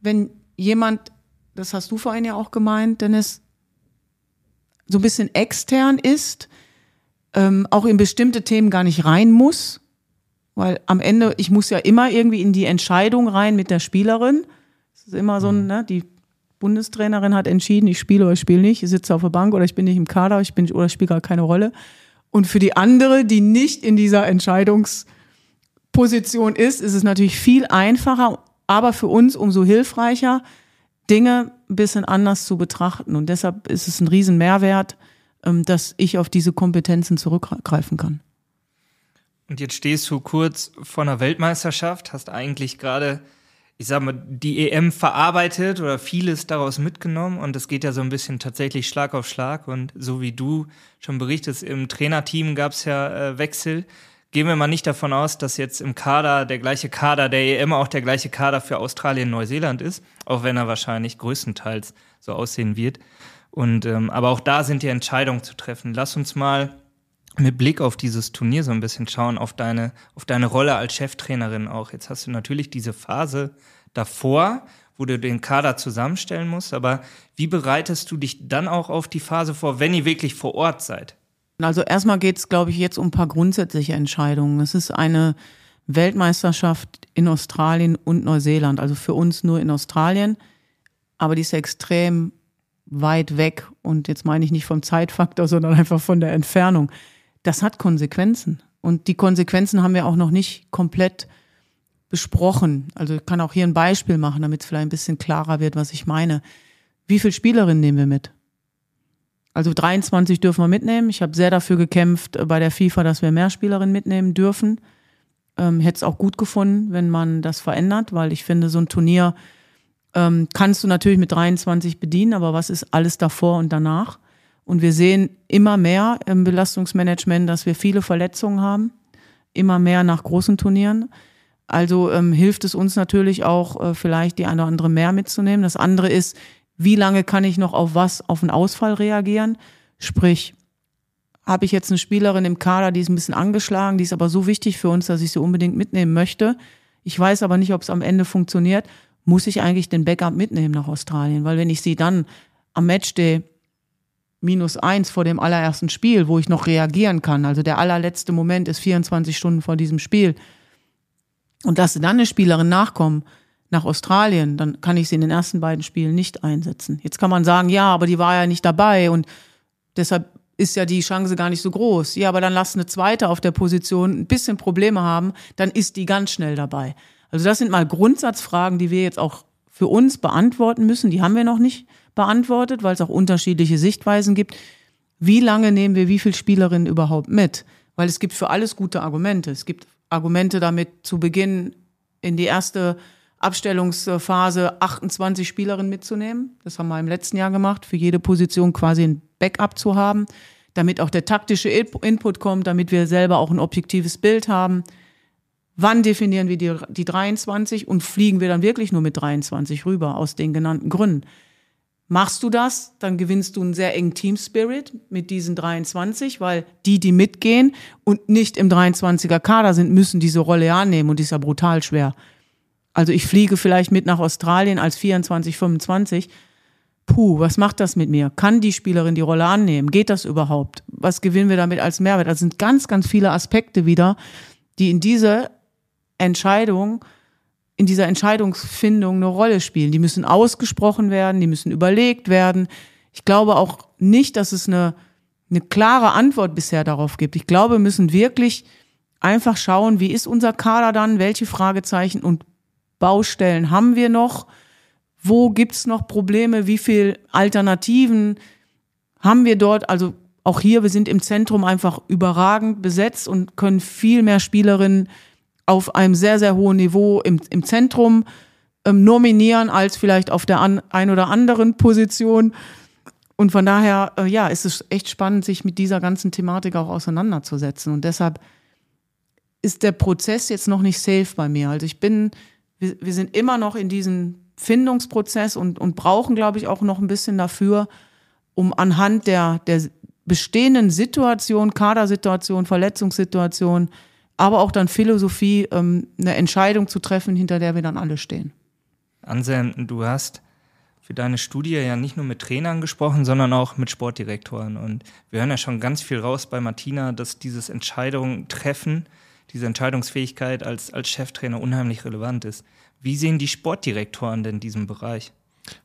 wenn jemand, das hast du vorhin ja auch gemeint, Dennis, so ein bisschen extern ist, ähm, auch in bestimmte Themen gar nicht rein muss, weil am Ende, ich muss ja immer irgendwie in die Entscheidung rein mit der Spielerin. Das ist immer so ein, mhm. ne, die Bundestrainerin hat entschieden, ich spiele oder ich spiele nicht, ich sitze auf der Bank oder ich bin nicht im Kader, ich bin oder ich spiele gar keine Rolle. Und für die andere, die nicht in dieser Entscheidungsposition ist, ist es natürlich viel einfacher, aber für uns umso hilfreicher, Dinge ein bisschen anders zu betrachten. Und deshalb ist es ein riesen Mehrwert, ähm, dass ich auf diese Kompetenzen zurückgreifen kann. Und jetzt stehst du kurz vor einer Weltmeisterschaft, hast eigentlich gerade, ich sag mal, die EM verarbeitet oder vieles daraus mitgenommen und es geht ja so ein bisschen tatsächlich Schlag auf Schlag und so wie du schon berichtest, im Trainerteam gab es ja äh, Wechsel. gehen wir mal nicht davon aus, dass jetzt im Kader der gleiche Kader der EM auch der gleiche Kader für Australien Neuseeland ist, auch wenn er wahrscheinlich größtenteils so aussehen wird. Und ähm, aber auch da sind die Entscheidungen zu treffen. Lass uns mal mit Blick auf dieses Turnier so ein bisschen schauen, auf deine, auf deine Rolle als Cheftrainerin auch. Jetzt hast du natürlich diese Phase davor, wo du den Kader zusammenstellen musst, aber wie bereitest du dich dann auch auf die Phase vor, wenn ihr wirklich vor Ort seid? Also erstmal geht es, glaube ich, jetzt um ein paar grundsätzliche Entscheidungen. Es ist eine Weltmeisterschaft in Australien und Neuseeland, also für uns nur in Australien, aber die ist extrem weit weg und jetzt meine ich nicht vom Zeitfaktor, sondern einfach von der Entfernung. Das hat Konsequenzen und die Konsequenzen haben wir auch noch nicht komplett besprochen. Also ich kann auch hier ein Beispiel machen, damit es vielleicht ein bisschen klarer wird, was ich meine. Wie viele Spielerinnen nehmen wir mit? Also 23 dürfen wir mitnehmen. Ich habe sehr dafür gekämpft bei der FIFA, dass wir mehr Spielerinnen mitnehmen dürfen. Ähm, Hätte es auch gut gefunden, wenn man das verändert, weil ich finde, so ein Turnier ähm, kannst du natürlich mit 23 bedienen, aber was ist alles davor und danach? Und wir sehen immer mehr im Belastungsmanagement, dass wir viele Verletzungen haben, immer mehr nach großen Turnieren. Also ähm, hilft es uns natürlich auch, äh, vielleicht die eine oder andere mehr mitzunehmen. Das andere ist, wie lange kann ich noch auf was, auf einen Ausfall reagieren? Sprich, habe ich jetzt eine Spielerin im Kader, die ist ein bisschen angeschlagen, die ist aber so wichtig für uns, dass ich sie unbedingt mitnehmen möchte. Ich weiß aber nicht, ob es am Ende funktioniert. Muss ich eigentlich den Backup mitnehmen nach Australien? Weil wenn ich sie dann am Matchday minus eins vor dem allerersten Spiel, wo ich noch reagieren kann, also der allerletzte Moment ist 24 Stunden vor diesem Spiel, und dass dann eine Spielerin nachkommen, nach Australien, dann kann ich sie in den ersten beiden Spielen nicht einsetzen. Jetzt kann man sagen, ja, aber die war ja nicht dabei und deshalb ist ja die Chance gar nicht so groß. Ja, aber dann lass eine zweite auf der Position ein bisschen Probleme haben, dann ist die ganz schnell dabei. Also das sind mal Grundsatzfragen, die wir jetzt auch für uns beantworten müssen. Die haben wir noch nicht beantwortet, weil es auch unterschiedliche Sichtweisen gibt. Wie lange nehmen wir wie viele Spielerinnen überhaupt mit? Weil es gibt für alles gute Argumente. Es gibt Argumente damit zu Beginn in die erste Abstellungsphase 28 Spielerinnen mitzunehmen. Das haben wir im letzten Jahr gemacht, für jede Position quasi ein Backup zu haben, damit auch der taktische Input kommt, damit wir selber auch ein objektives Bild haben. Wann definieren wir die, die 23 und fliegen wir dann wirklich nur mit 23 rüber aus den genannten Gründen? Machst du das, dann gewinnst du einen sehr engen Team Spirit mit diesen 23, weil die, die mitgehen und nicht im 23er Kader sind, müssen diese Rolle annehmen und die ist ja brutal schwer. Also ich fliege vielleicht mit nach Australien als 24, 25. Puh, was macht das mit mir? Kann die Spielerin die Rolle annehmen? Geht das überhaupt? Was gewinnen wir damit als Mehrwert? Das sind ganz, ganz viele Aspekte wieder, die in dieser Entscheidung, in dieser Entscheidungsfindung eine Rolle spielen. Die müssen ausgesprochen werden, die müssen überlegt werden. Ich glaube auch nicht, dass es eine, eine klare Antwort bisher darauf gibt. Ich glaube, wir müssen wirklich einfach schauen, wie ist unser Kader dann, welche Fragezeichen und Baustellen haben wir noch? Wo gibt's noch Probleme? Wie viel Alternativen haben wir dort? Also auch hier, wir sind im Zentrum einfach überragend besetzt und können viel mehr Spielerinnen auf einem sehr, sehr hohen Niveau im, im Zentrum ähm, nominieren als vielleicht auf der an, ein oder anderen Position. Und von daher, äh, ja, ist es echt spannend, sich mit dieser ganzen Thematik auch auseinanderzusetzen. Und deshalb ist der Prozess jetzt noch nicht safe bei mir. Also ich bin wir, wir sind immer noch in diesem Findungsprozess und, und brauchen, glaube ich, auch noch ein bisschen dafür, um anhand der, der bestehenden Situation, Kadersituation, Verletzungssituation, aber auch dann Philosophie, ähm, eine Entscheidung zu treffen, hinter der wir dann alle stehen. Anselm, du hast für deine Studie ja nicht nur mit Trainern gesprochen, sondern auch mit Sportdirektoren. Und wir hören ja schon ganz viel raus bei Martina, dass dieses Entscheidungen treffen diese Entscheidungsfähigkeit als, als Cheftrainer unheimlich relevant ist. Wie sehen die Sportdirektoren denn diesen Bereich?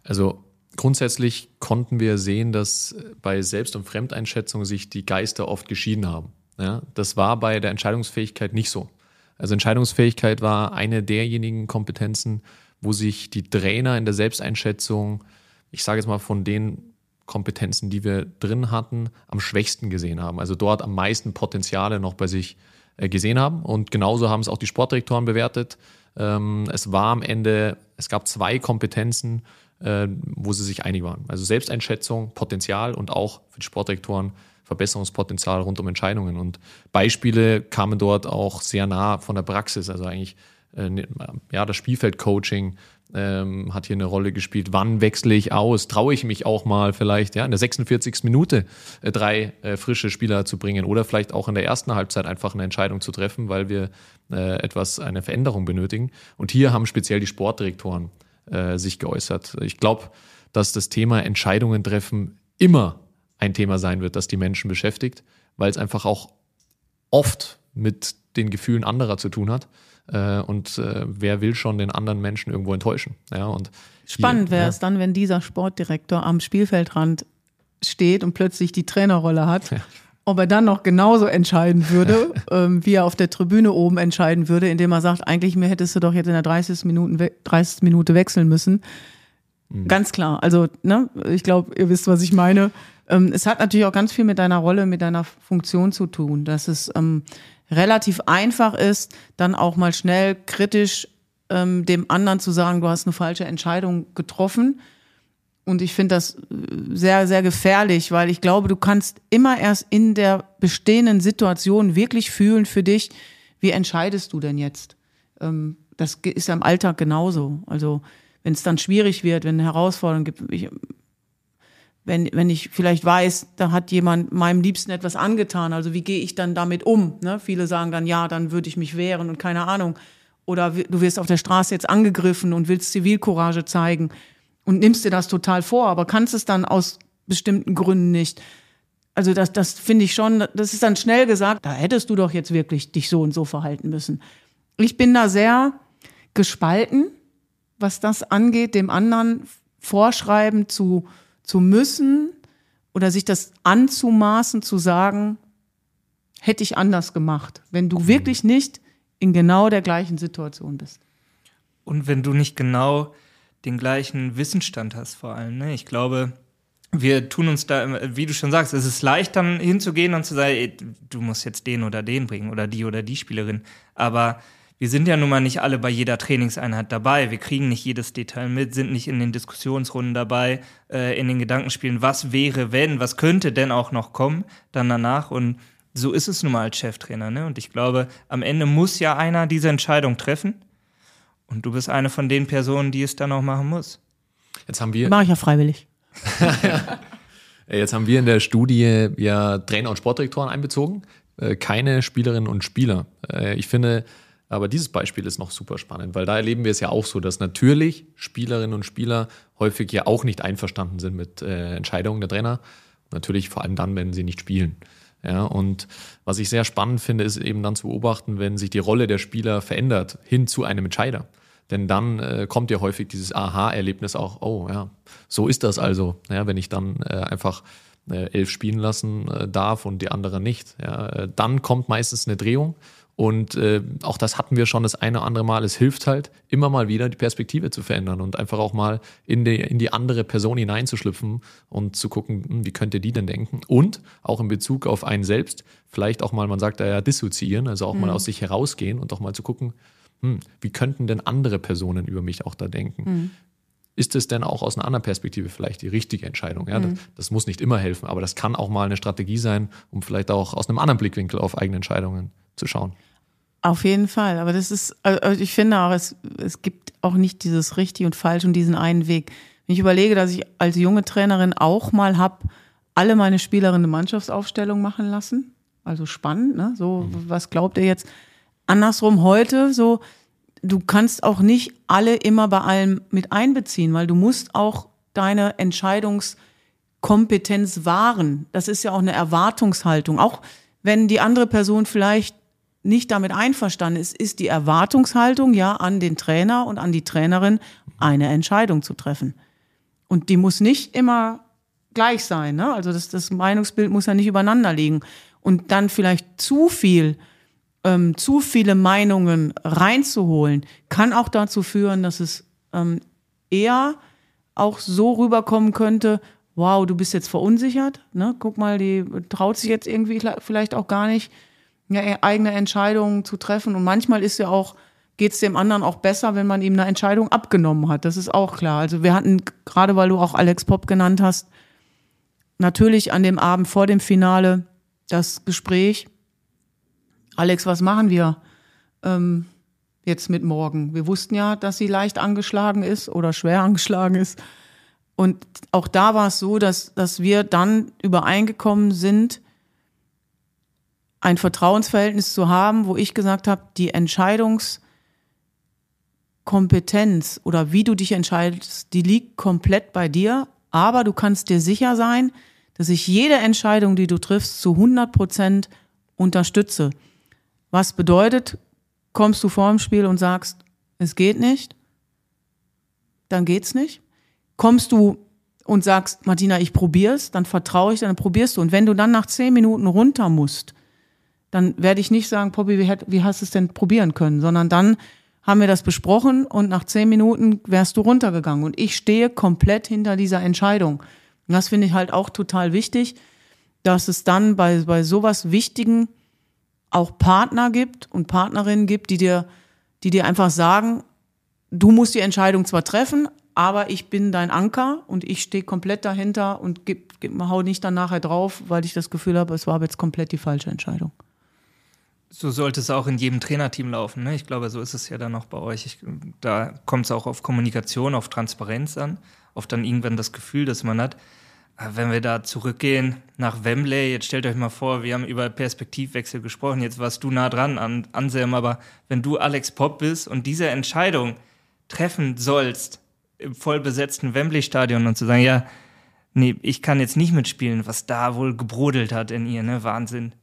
Also grundsätzlich konnten wir sehen, dass bei Selbst- und Fremdeinschätzung sich die Geister oft geschieden haben. Ja, das war bei der Entscheidungsfähigkeit nicht so. Also Entscheidungsfähigkeit war eine derjenigen Kompetenzen, wo sich die Trainer in der Selbsteinschätzung, ich sage jetzt mal von den Kompetenzen, die wir drin hatten, am schwächsten gesehen haben. Also dort am meisten Potenziale noch bei sich äh, gesehen haben. Und genauso haben es auch die Sportdirektoren bewertet. Ähm, es war am Ende, es gab zwei Kompetenzen, äh, wo sie sich einig waren. Also Selbsteinschätzung, Potenzial und auch für die Sportdirektoren Verbesserungspotenzial rund um Entscheidungen. Und Beispiele kamen dort auch sehr nah von der Praxis. Also eigentlich äh, ne, ja, das Spielfeldcoaching ähm, hat hier eine Rolle gespielt. Wann wechsle ich aus? Traue ich mich auch mal vielleicht ja, in der 46. Minute äh, drei äh, frische Spieler zu bringen oder vielleicht auch in der ersten Halbzeit einfach eine Entscheidung zu treffen, weil wir äh, etwas, eine Veränderung benötigen. Und hier haben speziell die Sportdirektoren äh, sich geäußert. Ich glaube, dass das Thema Entscheidungen treffen immer ein Thema sein wird, das die Menschen beschäftigt, weil es einfach auch oft mit den Gefühlen anderer zu tun hat. Äh, und äh, wer will schon den anderen Menschen irgendwo enttäuschen? Ja, und Spannend wäre es ja. dann, wenn dieser Sportdirektor am Spielfeldrand steht und plötzlich die Trainerrolle hat. Ja. Ob er dann noch genauso entscheiden würde, ähm, wie er auf der Tribüne oben entscheiden würde, indem er sagt, eigentlich mir hättest du doch jetzt in der 30. Minute, 30. Minute wechseln müssen. Mhm. Ganz klar. Also, ne, ich glaube, ihr wisst, was ich meine. Ähm, es hat natürlich auch ganz viel mit deiner Rolle, mit deiner Funktion zu tun, dass es ähm, relativ einfach ist, dann auch mal schnell kritisch ähm, dem anderen zu sagen, du hast eine falsche Entscheidung getroffen. Und ich finde das äh, sehr, sehr gefährlich, weil ich glaube, du kannst immer erst in der bestehenden Situation wirklich fühlen für dich, wie entscheidest du denn jetzt? Ähm, das ist ja im Alltag genauso. Also wenn es dann schwierig wird, wenn eine Herausforderung gibt, ich, wenn, wenn ich vielleicht weiß, da hat jemand meinem Liebsten etwas angetan, also wie gehe ich dann damit um? Ne? Viele sagen dann, ja, dann würde ich mich wehren und keine Ahnung. Oder du wirst auf der Straße jetzt angegriffen und willst Zivilcourage zeigen und nimmst dir das total vor, aber kannst es dann aus bestimmten Gründen nicht. Also das, das finde ich schon, das ist dann schnell gesagt, da hättest du doch jetzt wirklich dich so und so verhalten müssen. Ich bin da sehr gespalten, was das angeht, dem anderen vorschreiben zu, zu müssen oder sich das anzumaßen, zu sagen, hätte ich anders gemacht, wenn du wirklich nicht in genau der gleichen Situation bist. Und wenn du nicht genau den gleichen Wissensstand hast, vor allem. Ne? Ich glaube, wir tun uns da, wie du schon sagst, es ist leicht dann hinzugehen und zu sagen, ey, du musst jetzt den oder den bringen oder die oder die Spielerin. Aber wir sind ja nun mal nicht alle bei jeder Trainingseinheit dabei. Wir kriegen nicht jedes Detail mit, sind nicht in den Diskussionsrunden dabei, äh, in den Gedankenspielen, was wäre, wenn, was könnte denn auch noch kommen, dann danach. Und so ist es nun mal als Cheftrainer. Ne? Und ich glaube, am Ende muss ja einer diese Entscheidung treffen. Und du bist eine von den Personen, die es dann auch machen muss. Jetzt haben wir. Mache ich ja freiwillig. Jetzt haben wir in der Studie ja Trainer und Sportdirektoren einbezogen, äh, keine Spielerinnen und Spieler. Äh, ich finde, aber dieses Beispiel ist noch super spannend, weil da erleben wir es ja auch so, dass natürlich Spielerinnen und Spieler häufig ja auch nicht einverstanden sind mit äh, Entscheidungen der Trainer. Natürlich vor allem dann, wenn sie nicht spielen. Ja, und was ich sehr spannend finde, ist eben dann zu beobachten, wenn sich die Rolle der Spieler verändert hin zu einem Entscheider. Denn dann äh, kommt ja häufig dieses Aha-Erlebnis auch, oh ja, so ist das also, ja, wenn ich dann äh, einfach äh, elf spielen lassen äh, darf und die anderen nicht. Ja, äh, dann kommt meistens eine Drehung und äh, auch das hatten wir schon das eine oder andere Mal. Es hilft halt, immer mal wieder die Perspektive zu verändern und einfach auch mal in die, in die andere Person hineinzuschlüpfen und zu gucken, hm, wie könnte die denn denken. Und auch in Bezug auf einen selbst, vielleicht auch mal, man sagt da ja dissoziieren, also auch mhm. mal aus sich herausgehen und auch mal zu gucken, hm, wie könnten denn andere Personen über mich auch da denken? Mhm. Ist es denn auch aus einer anderen Perspektive vielleicht die richtige Entscheidung? Ja, mhm. das, das muss nicht immer helfen, aber das kann auch mal eine Strategie sein, um vielleicht auch aus einem anderen Blickwinkel auf eigene Entscheidungen zu schauen. Auf jeden Fall. Aber das ist, also ich finde auch, es, es gibt auch nicht dieses richtig und falsch und diesen einen Weg. Wenn ich überlege, dass ich als junge Trainerin auch mal habe, alle meine Spielerinnen eine Mannschaftsaufstellung machen lassen. Also spannend, ne? So, mhm. was glaubt ihr jetzt? Andersrum heute, so, du kannst auch nicht alle immer bei allem mit einbeziehen, weil du musst auch deine Entscheidungskompetenz wahren. Das ist ja auch eine Erwartungshaltung. Auch wenn die andere Person vielleicht nicht damit einverstanden ist, ist die Erwartungshaltung ja an den Trainer und an die Trainerin, eine Entscheidung zu treffen. Und die muss nicht immer gleich sein. Ne? Also das, das Meinungsbild muss ja nicht übereinander liegen. Und dann vielleicht zu viel, ähm, zu viele Meinungen reinzuholen, kann auch dazu führen, dass es ähm, eher auch so rüberkommen könnte, wow, du bist jetzt verunsichert, ne? guck mal, die traut sich jetzt irgendwie vielleicht auch gar nicht ja, e-, eigene Entscheidungen zu treffen. Und manchmal ist ja auch, geht es dem anderen auch besser, wenn man ihm eine Entscheidung abgenommen hat. Das ist auch klar. Also wir hatten, gerade weil du auch Alex Pop genannt hast, natürlich an dem Abend vor dem Finale das Gespräch. Alex, was machen wir ähm, jetzt mit morgen? Wir wussten ja, dass sie leicht angeschlagen ist oder schwer angeschlagen ist. Und auch da war es so, dass, dass wir dann übereingekommen sind, ein Vertrauensverhältnis zu haben, wo ich gesagt habe, die Entscheidungskompetenz oder wie du dich entscheidest, die liegt komplett bei dir, aber du kannst dir sicher sein, dass ich jede Entscheidung, die du triffst, zu 100 Prozent unterstütze. Was bedeutet, kommst du vor dem Spiel und sagst, es geht nicht, dann geht's nicht. Kommst du und sagst, Martina, ich probier's, dann vertraue ich, dann probierst du. Und wenn du dann nach zehn Minuten runter musst, dann werde ich nicht sagen, Poppy, wie, wie hast du es denn probieren können, sondern dann haben wir das besprochen und nach zehn Minuten wärst du runtergegangen. Und ich stehe komplett hinter dieser Entscheidung. Und das finde ich halt auch total wichtig, dass es dann bei, bei sowas Wichtigen auch Partner gibt und Partnerinnen gibt, die dir, die dir einfach sagen, du musst die Entscheidung zwar treffen, aber ich bin dein Anker und ich stehe komplett dahinter und gib, gib, hau nicht dann nachher drauf, weil ich das Gefühl habe, es war jetzt komplett die falsche Entscheidung so sollte es auch in jedem Trainerteam laufen. Ne? Ich glaube, so ist es ja dann auch bei euch. Ich, da kommt es auch auf Kommunikation, auf Transparenz an, auf dann irgendwann das Gefühl, dass man hat, wenn wir da zurückgehen nach Wembley, jetzt stellt euch mal vor, wir haben über Perspektivwechsel gesprochen, jetzt warst du nah dran an Anselm, aber wenn du Alex Popp bist und diese Entscheidung treffen sollst im vollbesetzten Wembley-Stadion und zu sagen, ja, nee, ich kann jetzt nicht mitspielen, was da wohl gebrodelt hat in ihr, ne, Wahnsinn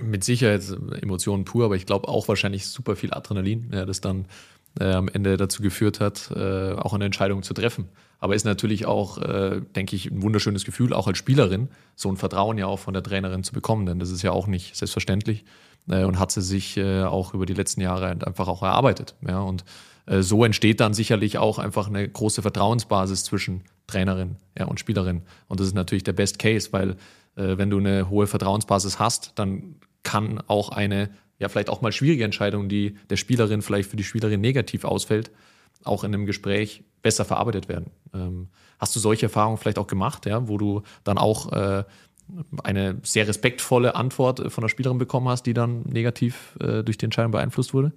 mit Sicherheit Emotionen pur, aber ich glaube auch wahrscheinlich super viel Adrenalin, ja, das dann äh, am Ende dazu geführt hat, äh, auch eine Entscheidung zu treffen. Aber ist natürlich auch, äh, denke ich, ein wunderschönes Gefühl, auch als Spielerin, so ein Vertrauen ja auch von der Trainerin zu bekommen, denn das ist ja auch nicht selbstverständlich äh, und hat sie sich äh, auch über die letzten Jahre einfach auch erarbeitet. Ja, und äh, so entsteht dann sicherlich auch einfach eine große Vertrauensbasis zwischen Trainerin ja, und Spielerin. Und das ist natürlich der Best Case, weil wenn du eine hohe Vertrauensbasis hast, dann kann auch eine, ja, vielleicht auch mal schwierige Entscheidung, die der Spielerin vielleicht für die Spielerin negativ ausfällt, auch in einem Gespräch besser verarbeitet werden. Ähm, hast du solche Erfahrungen vielleicht auch gemacht, ja, wo du dann auch äh, eine sehr respektvolle Antwort von der Spielerin bekommen hast, die dann negativ äh, durch die Entscheidung beeinflusst wurde?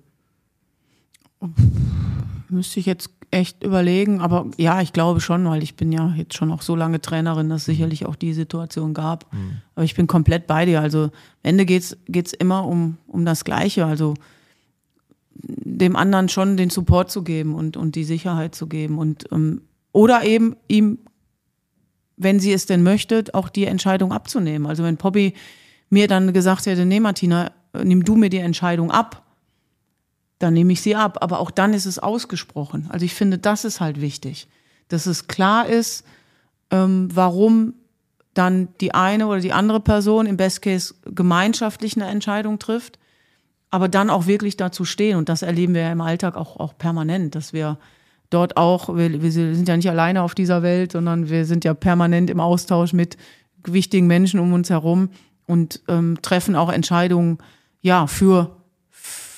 Müsste ich jetzt echt überlegen, aber ja, ich glaube schon, weil ich bin ja jetzt schon auch so lange Trainerin, dass es mhm. sicherlich auch die Situation gab. Mhm. Aber ich bin komplett bei dir. Also am Ende geht's geht's immer um, um das Gleiche. Also dem anderen schon den Support zu geben und, und die Sicherheit zu geben. Und ähm, oder eben ihm, wenn sie es denn möchte, auch die Entscheidung abzunehmen. Also wenn Poppy mir dann gesagt hätte, nee, Martina, nimm du mir die Entscheidung ab, dann nehme ich sie ab. Aber auch dann ist es ausgesprochen. Also ich finde, das ist halt wichtig, dass es klar ist, ähm, warum dann die eine oder die andere Person im Best Case gemeinschaftlich eine Entscheidung trifft, aber dann auch wirklich dazu stehen. Und das erleben wir ja im Alltag auch, auch permanent, dass wir dort auch, wir, wir sind ja nicht alleine auf dieser Welt, sondern wir sind ja permanent im Austausch mit wichtigen Menschen um uns herum und ähm, treffen auch Entscheidungen ja für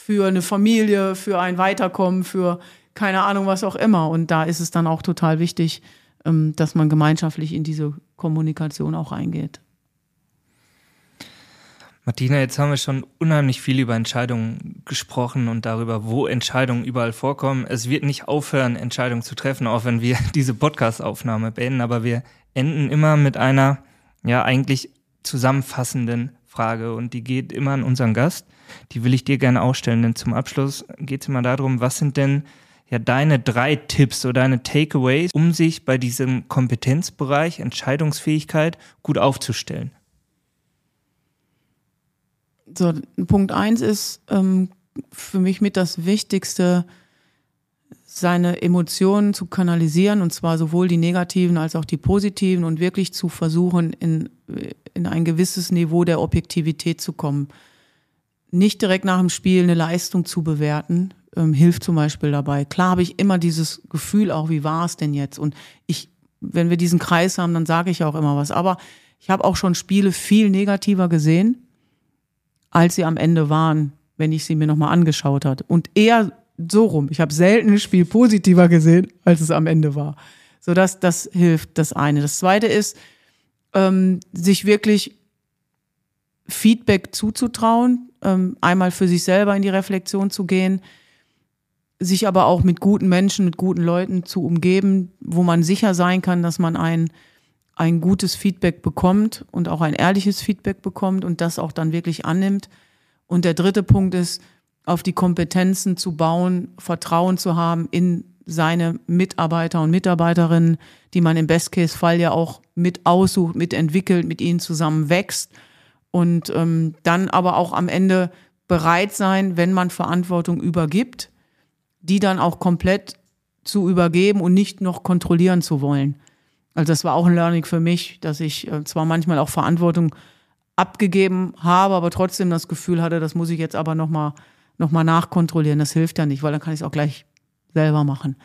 für eine Familie, für ein Weiterkommen, für keine Ahnung, was auch immer. Und da ist es dann auch total wichtig, ähm, dass man gemeinschaftlich in diese Kommunikation auch eingeht. Martina, jetzt haben wir schon unheimlich viel über Entscheidungen gesprochen und darüber, wo Entscheidungen überall vorkommen. Es wird nicht aufhören, Entscheidungen zu treffen, auch wenn wir diese Podcast-Aufnahme beenden, aber wir enden immer mit einer, ja, eigentlich zusammenfassenden Frage und die geht immer an unseren Gast. Die will ich dir gerne ausstellen, denn zum Abschluss geht es immer darum, was sind denn ja deine drei Tipps oder deine Takeaways, um sich bei diesem Kompetenzbereich Entscheidungsfähigkeit gut aufzustellen? So, Punkt eins ist ähm, für mich mit das Wichtigste, seine Emotionen zu kanalisieren und zwar sowohl die negativen als auch die positiven und wirklich zu versuchen, in, in ein gewisses Niveau der Objektivität zu kommen. Nicht direkt nach dem Spiel eine Leistung zu bewerten, ähm, hilft zum Beispiel dabei. Klar habe ich immer dieses Gefühl auch, wie war es denn jetzt? Und ich, wenn wir diesen Kreis haben, dann sage ich auch immer was. Aber ich habe auch schon Spiele viel negativer gesehen, als sie am Ende waren, wenn ich sie mir nochmal angeschaut hat. Und eher so rum. Ich habe selten ein Spiel positiver gesehen, als es am Ende war. So dass das hilft, das eine. Das zweite ist, ähm, sich wirklich Feedback zuzutrauen, ähm, einmal für sich selber in die Reflexion zu gehen, sich aber auch mit guten Menschen, mit guten Leuten zu umgeben, wo man sicher sein kann, dass man ein, ein gutes Feedback bekommt und auch ein ehrliches Feedback bekommt und das auch dann wirklich annimmt. Und der dritte Punkt ist, auf die Kompetenzen zu bauen, Vertrauen zu haben in seine Mitarbeiter und Mitarbeiterinnen, die man im Best-Case-Fall ja auch mit aussucht, mitentwickelt, mit ihnen zusammen wächst und ähm, dann aber auch am Ende bereit sein, wenn man Verantwortung übergibt, die dann auch komplett zu übergeben und nicht noch kontrollieren zu wollen. Also das war auch ein Learning für mich, dass ich äh, zwar manchmal auch Verantwortung abgegeben habe, aber trotzdem das Gefühl hatte, das muss ich jetzt aber noch mal nachkontrollieren. Das hilft ja nicht, weil dann kann ich es auch gleich selber machen.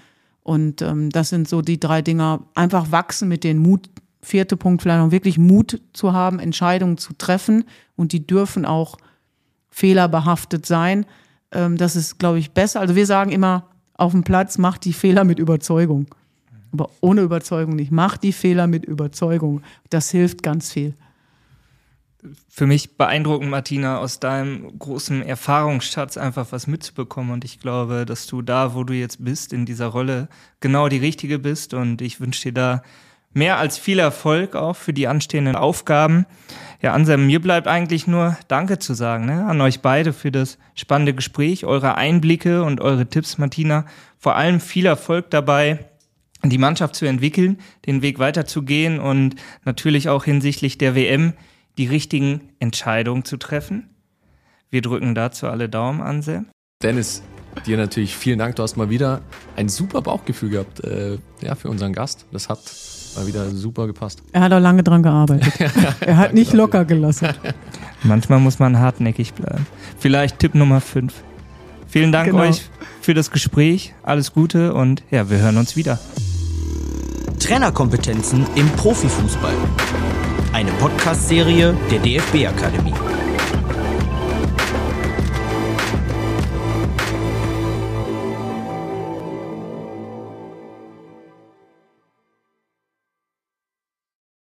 Und ähm, das sind so die drei Dinger. Einfach wachsen mit den Mut. Vierte Punkt, vielleicht noch wirklich Mut zu haben, Entscheidungen zu treffen. Und die dürfen auch fehlerbehaftet sein. Ähm, das ist, glaube ich, besser. Also wir sagen immer, auf dem Platz macht die Fehler mit Überzeugung. Aber ohne Überzeugung nicht. Macht die Fehler mit Überzeugung. Das hilft ganz viel für mich beeindruckend, Martina, aus deinem großen Erfahrungsschatz einfach was mitzubekommen. Und ich glaube, dass du da, wo du jetzt bist, in dieser Rolle, genau die richtige bist. Und ich wünsche dir da mehr als viel Erfolg auch für die anstehenden Aufgaben. Ja, Anselm, mir bleibt eigentlich nur Danke zu sagen ne? an euch beide für das spannende Gespräch, eure Einblicke und eure Tipps, Martina. Vor allem viel Erfolg dabei, die Mannschaft zu entwickeln, den Weg weiterzugehen und natürlich auch hinsichtlich der WM die richtigen Entscheidungen zu treffen. Wir drücken dazu alle Daumen, Anselm. Dennis, dir natürlich vielen Dank. Du hast mal wieder ein super Bauchgefühl gehabt äh, ja, für unseren Gast. Das hat mal wieder super gepasst. Er hat auch lange dran gearbeitet. er hat nicht locker gelassen. Manchmal muss man hartnäckig bleiben. Vielleicht Tipp Nummer 5. Vielen Dank genau. euch für das Gespräch. Alles Gute und ja, wir hören uns wieder. Trainerkompetenzen im Profifußball eine Podcast-Serie der DFB Akademie.